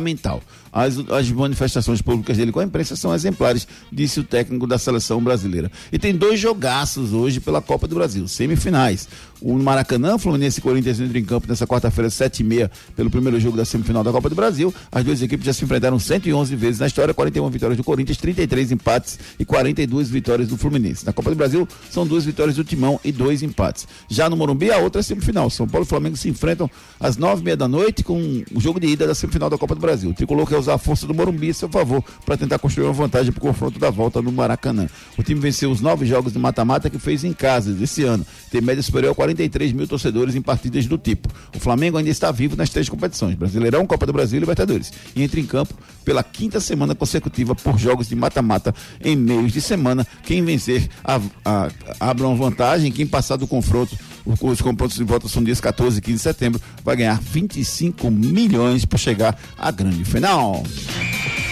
mental. As, as manifestações públicas dele com a imprensa são exemplares, disse o técnico da seleção brasileira. E tem dois jogaços hoje pela Copa do Brasil, semifinais. O Maracanã, Fluminense e Corinthians entram em campo nessa quarta-feira, sete e meia, pelo primeiro jogo da semifinal da Copa do Brasil. As duas equipes já se enfrentaram 111 vezes na história, 41 vitórias do Corinthians, 33 empates e 42 vitórias do Fluminense. Na Copa do Brasil, são duas vitórias do Timão e dois empates. Já no Morumbi, a outra é semifinal. São Paulo e Flamengo se enfrentam às nove e meia da noite com o jogo de ida da semifinal da Copa do Brasil. O Tricolor quer usar a força do Morumbi a seu favor para tentar construir uma vantagem para o confronto da volta no Maracanã. O time venceu os nove jogos de mata-mata que fez em casa esse ano. Tem média superior a 43 mil torcedores em partidas do tipo. O Flamengo ainda está vivo nas três competições: Brasileirão, Copa do Brasil e Libertadores. E entra em campo pela quinta semana consecutiva por jogos de mata-mata em meios de semana. Quem vencer abre uma vantagem. Quem passar do confronto os confrontos de volta são dias 14 e 15 de setembro, vai ganhar 25 milhões para chegar à grande final.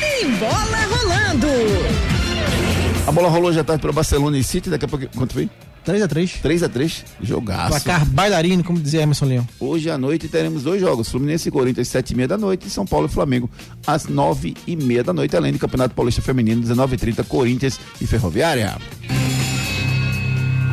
E bola rolando! A bola rolou já tarde para Barcelona e City, daqui a pouco. Quanto foi? 3x3. 3x3, jogaço. Placar bailarino, como dizia Emerson Leão. Hoje à noite teremos dois jogos: Fluminense e Corinthians, 7h30 da noite, e São Paulo e Flamengo, às 9h30 da noite, além do Campeonato Paulista Feminino, 19h30, Corinthians e Ferroviária.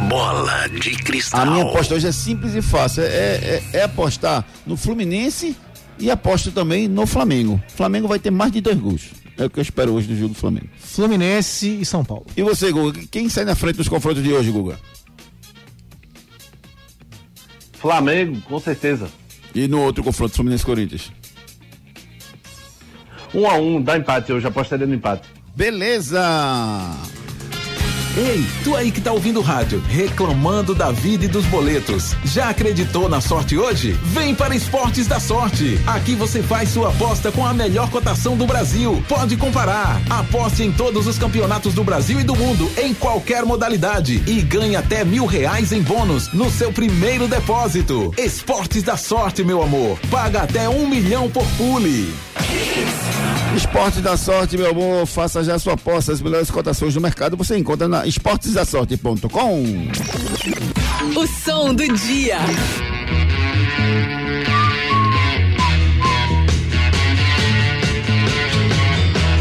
Bola de cristal. A minha aposta hoje é simples e fácil: é, é, é apostar no Fluminense e aposto também no Flamengo. O Flamengo vai ter mais de dois gols. É o que eu espero hoje do jogo do Flamengo. Fluminense e São Paulo. E você, Guga? Quem sai na frente dos confrontos de hoje, Guga? Flamengo, com certeza. E no outro confronto, Fluminense e Corinthians? Um a um, dá empate, eu já apostaria no empate. Beleza! Ei, tu aí que tá ouvindo o rádio, reclamando da vida e dos boletos. Já acreditou na sorte hoje? Vem para Esportes da Sorte. Aqui você faz sua aposta com a melhor cotação do Brasil. Pode comparar. Aposte em todos os campeonatos do Brasil e do mundo, em qualquer modalidade. E ganhe até mil reais em bônus no seu primeiro depósito. Esportes da Sorte, meu amor. Paga até um milhão por pule. Esporte da Sorte, meu amor, faça já sua aposta. As melhores cotações do mercado você encontra na esportesdasorte.com. O som do dia.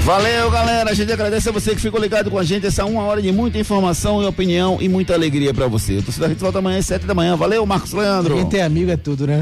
Valeu, galera. A gente agradece a você que ficou ligado com a gente. Essa uma hora de muita informação e opinião e muita alegria pra você. Torcida Rede volta amanhã às sete da manhã. Valeu, Marcos Leandro. Quem tem amigo é tudo, né?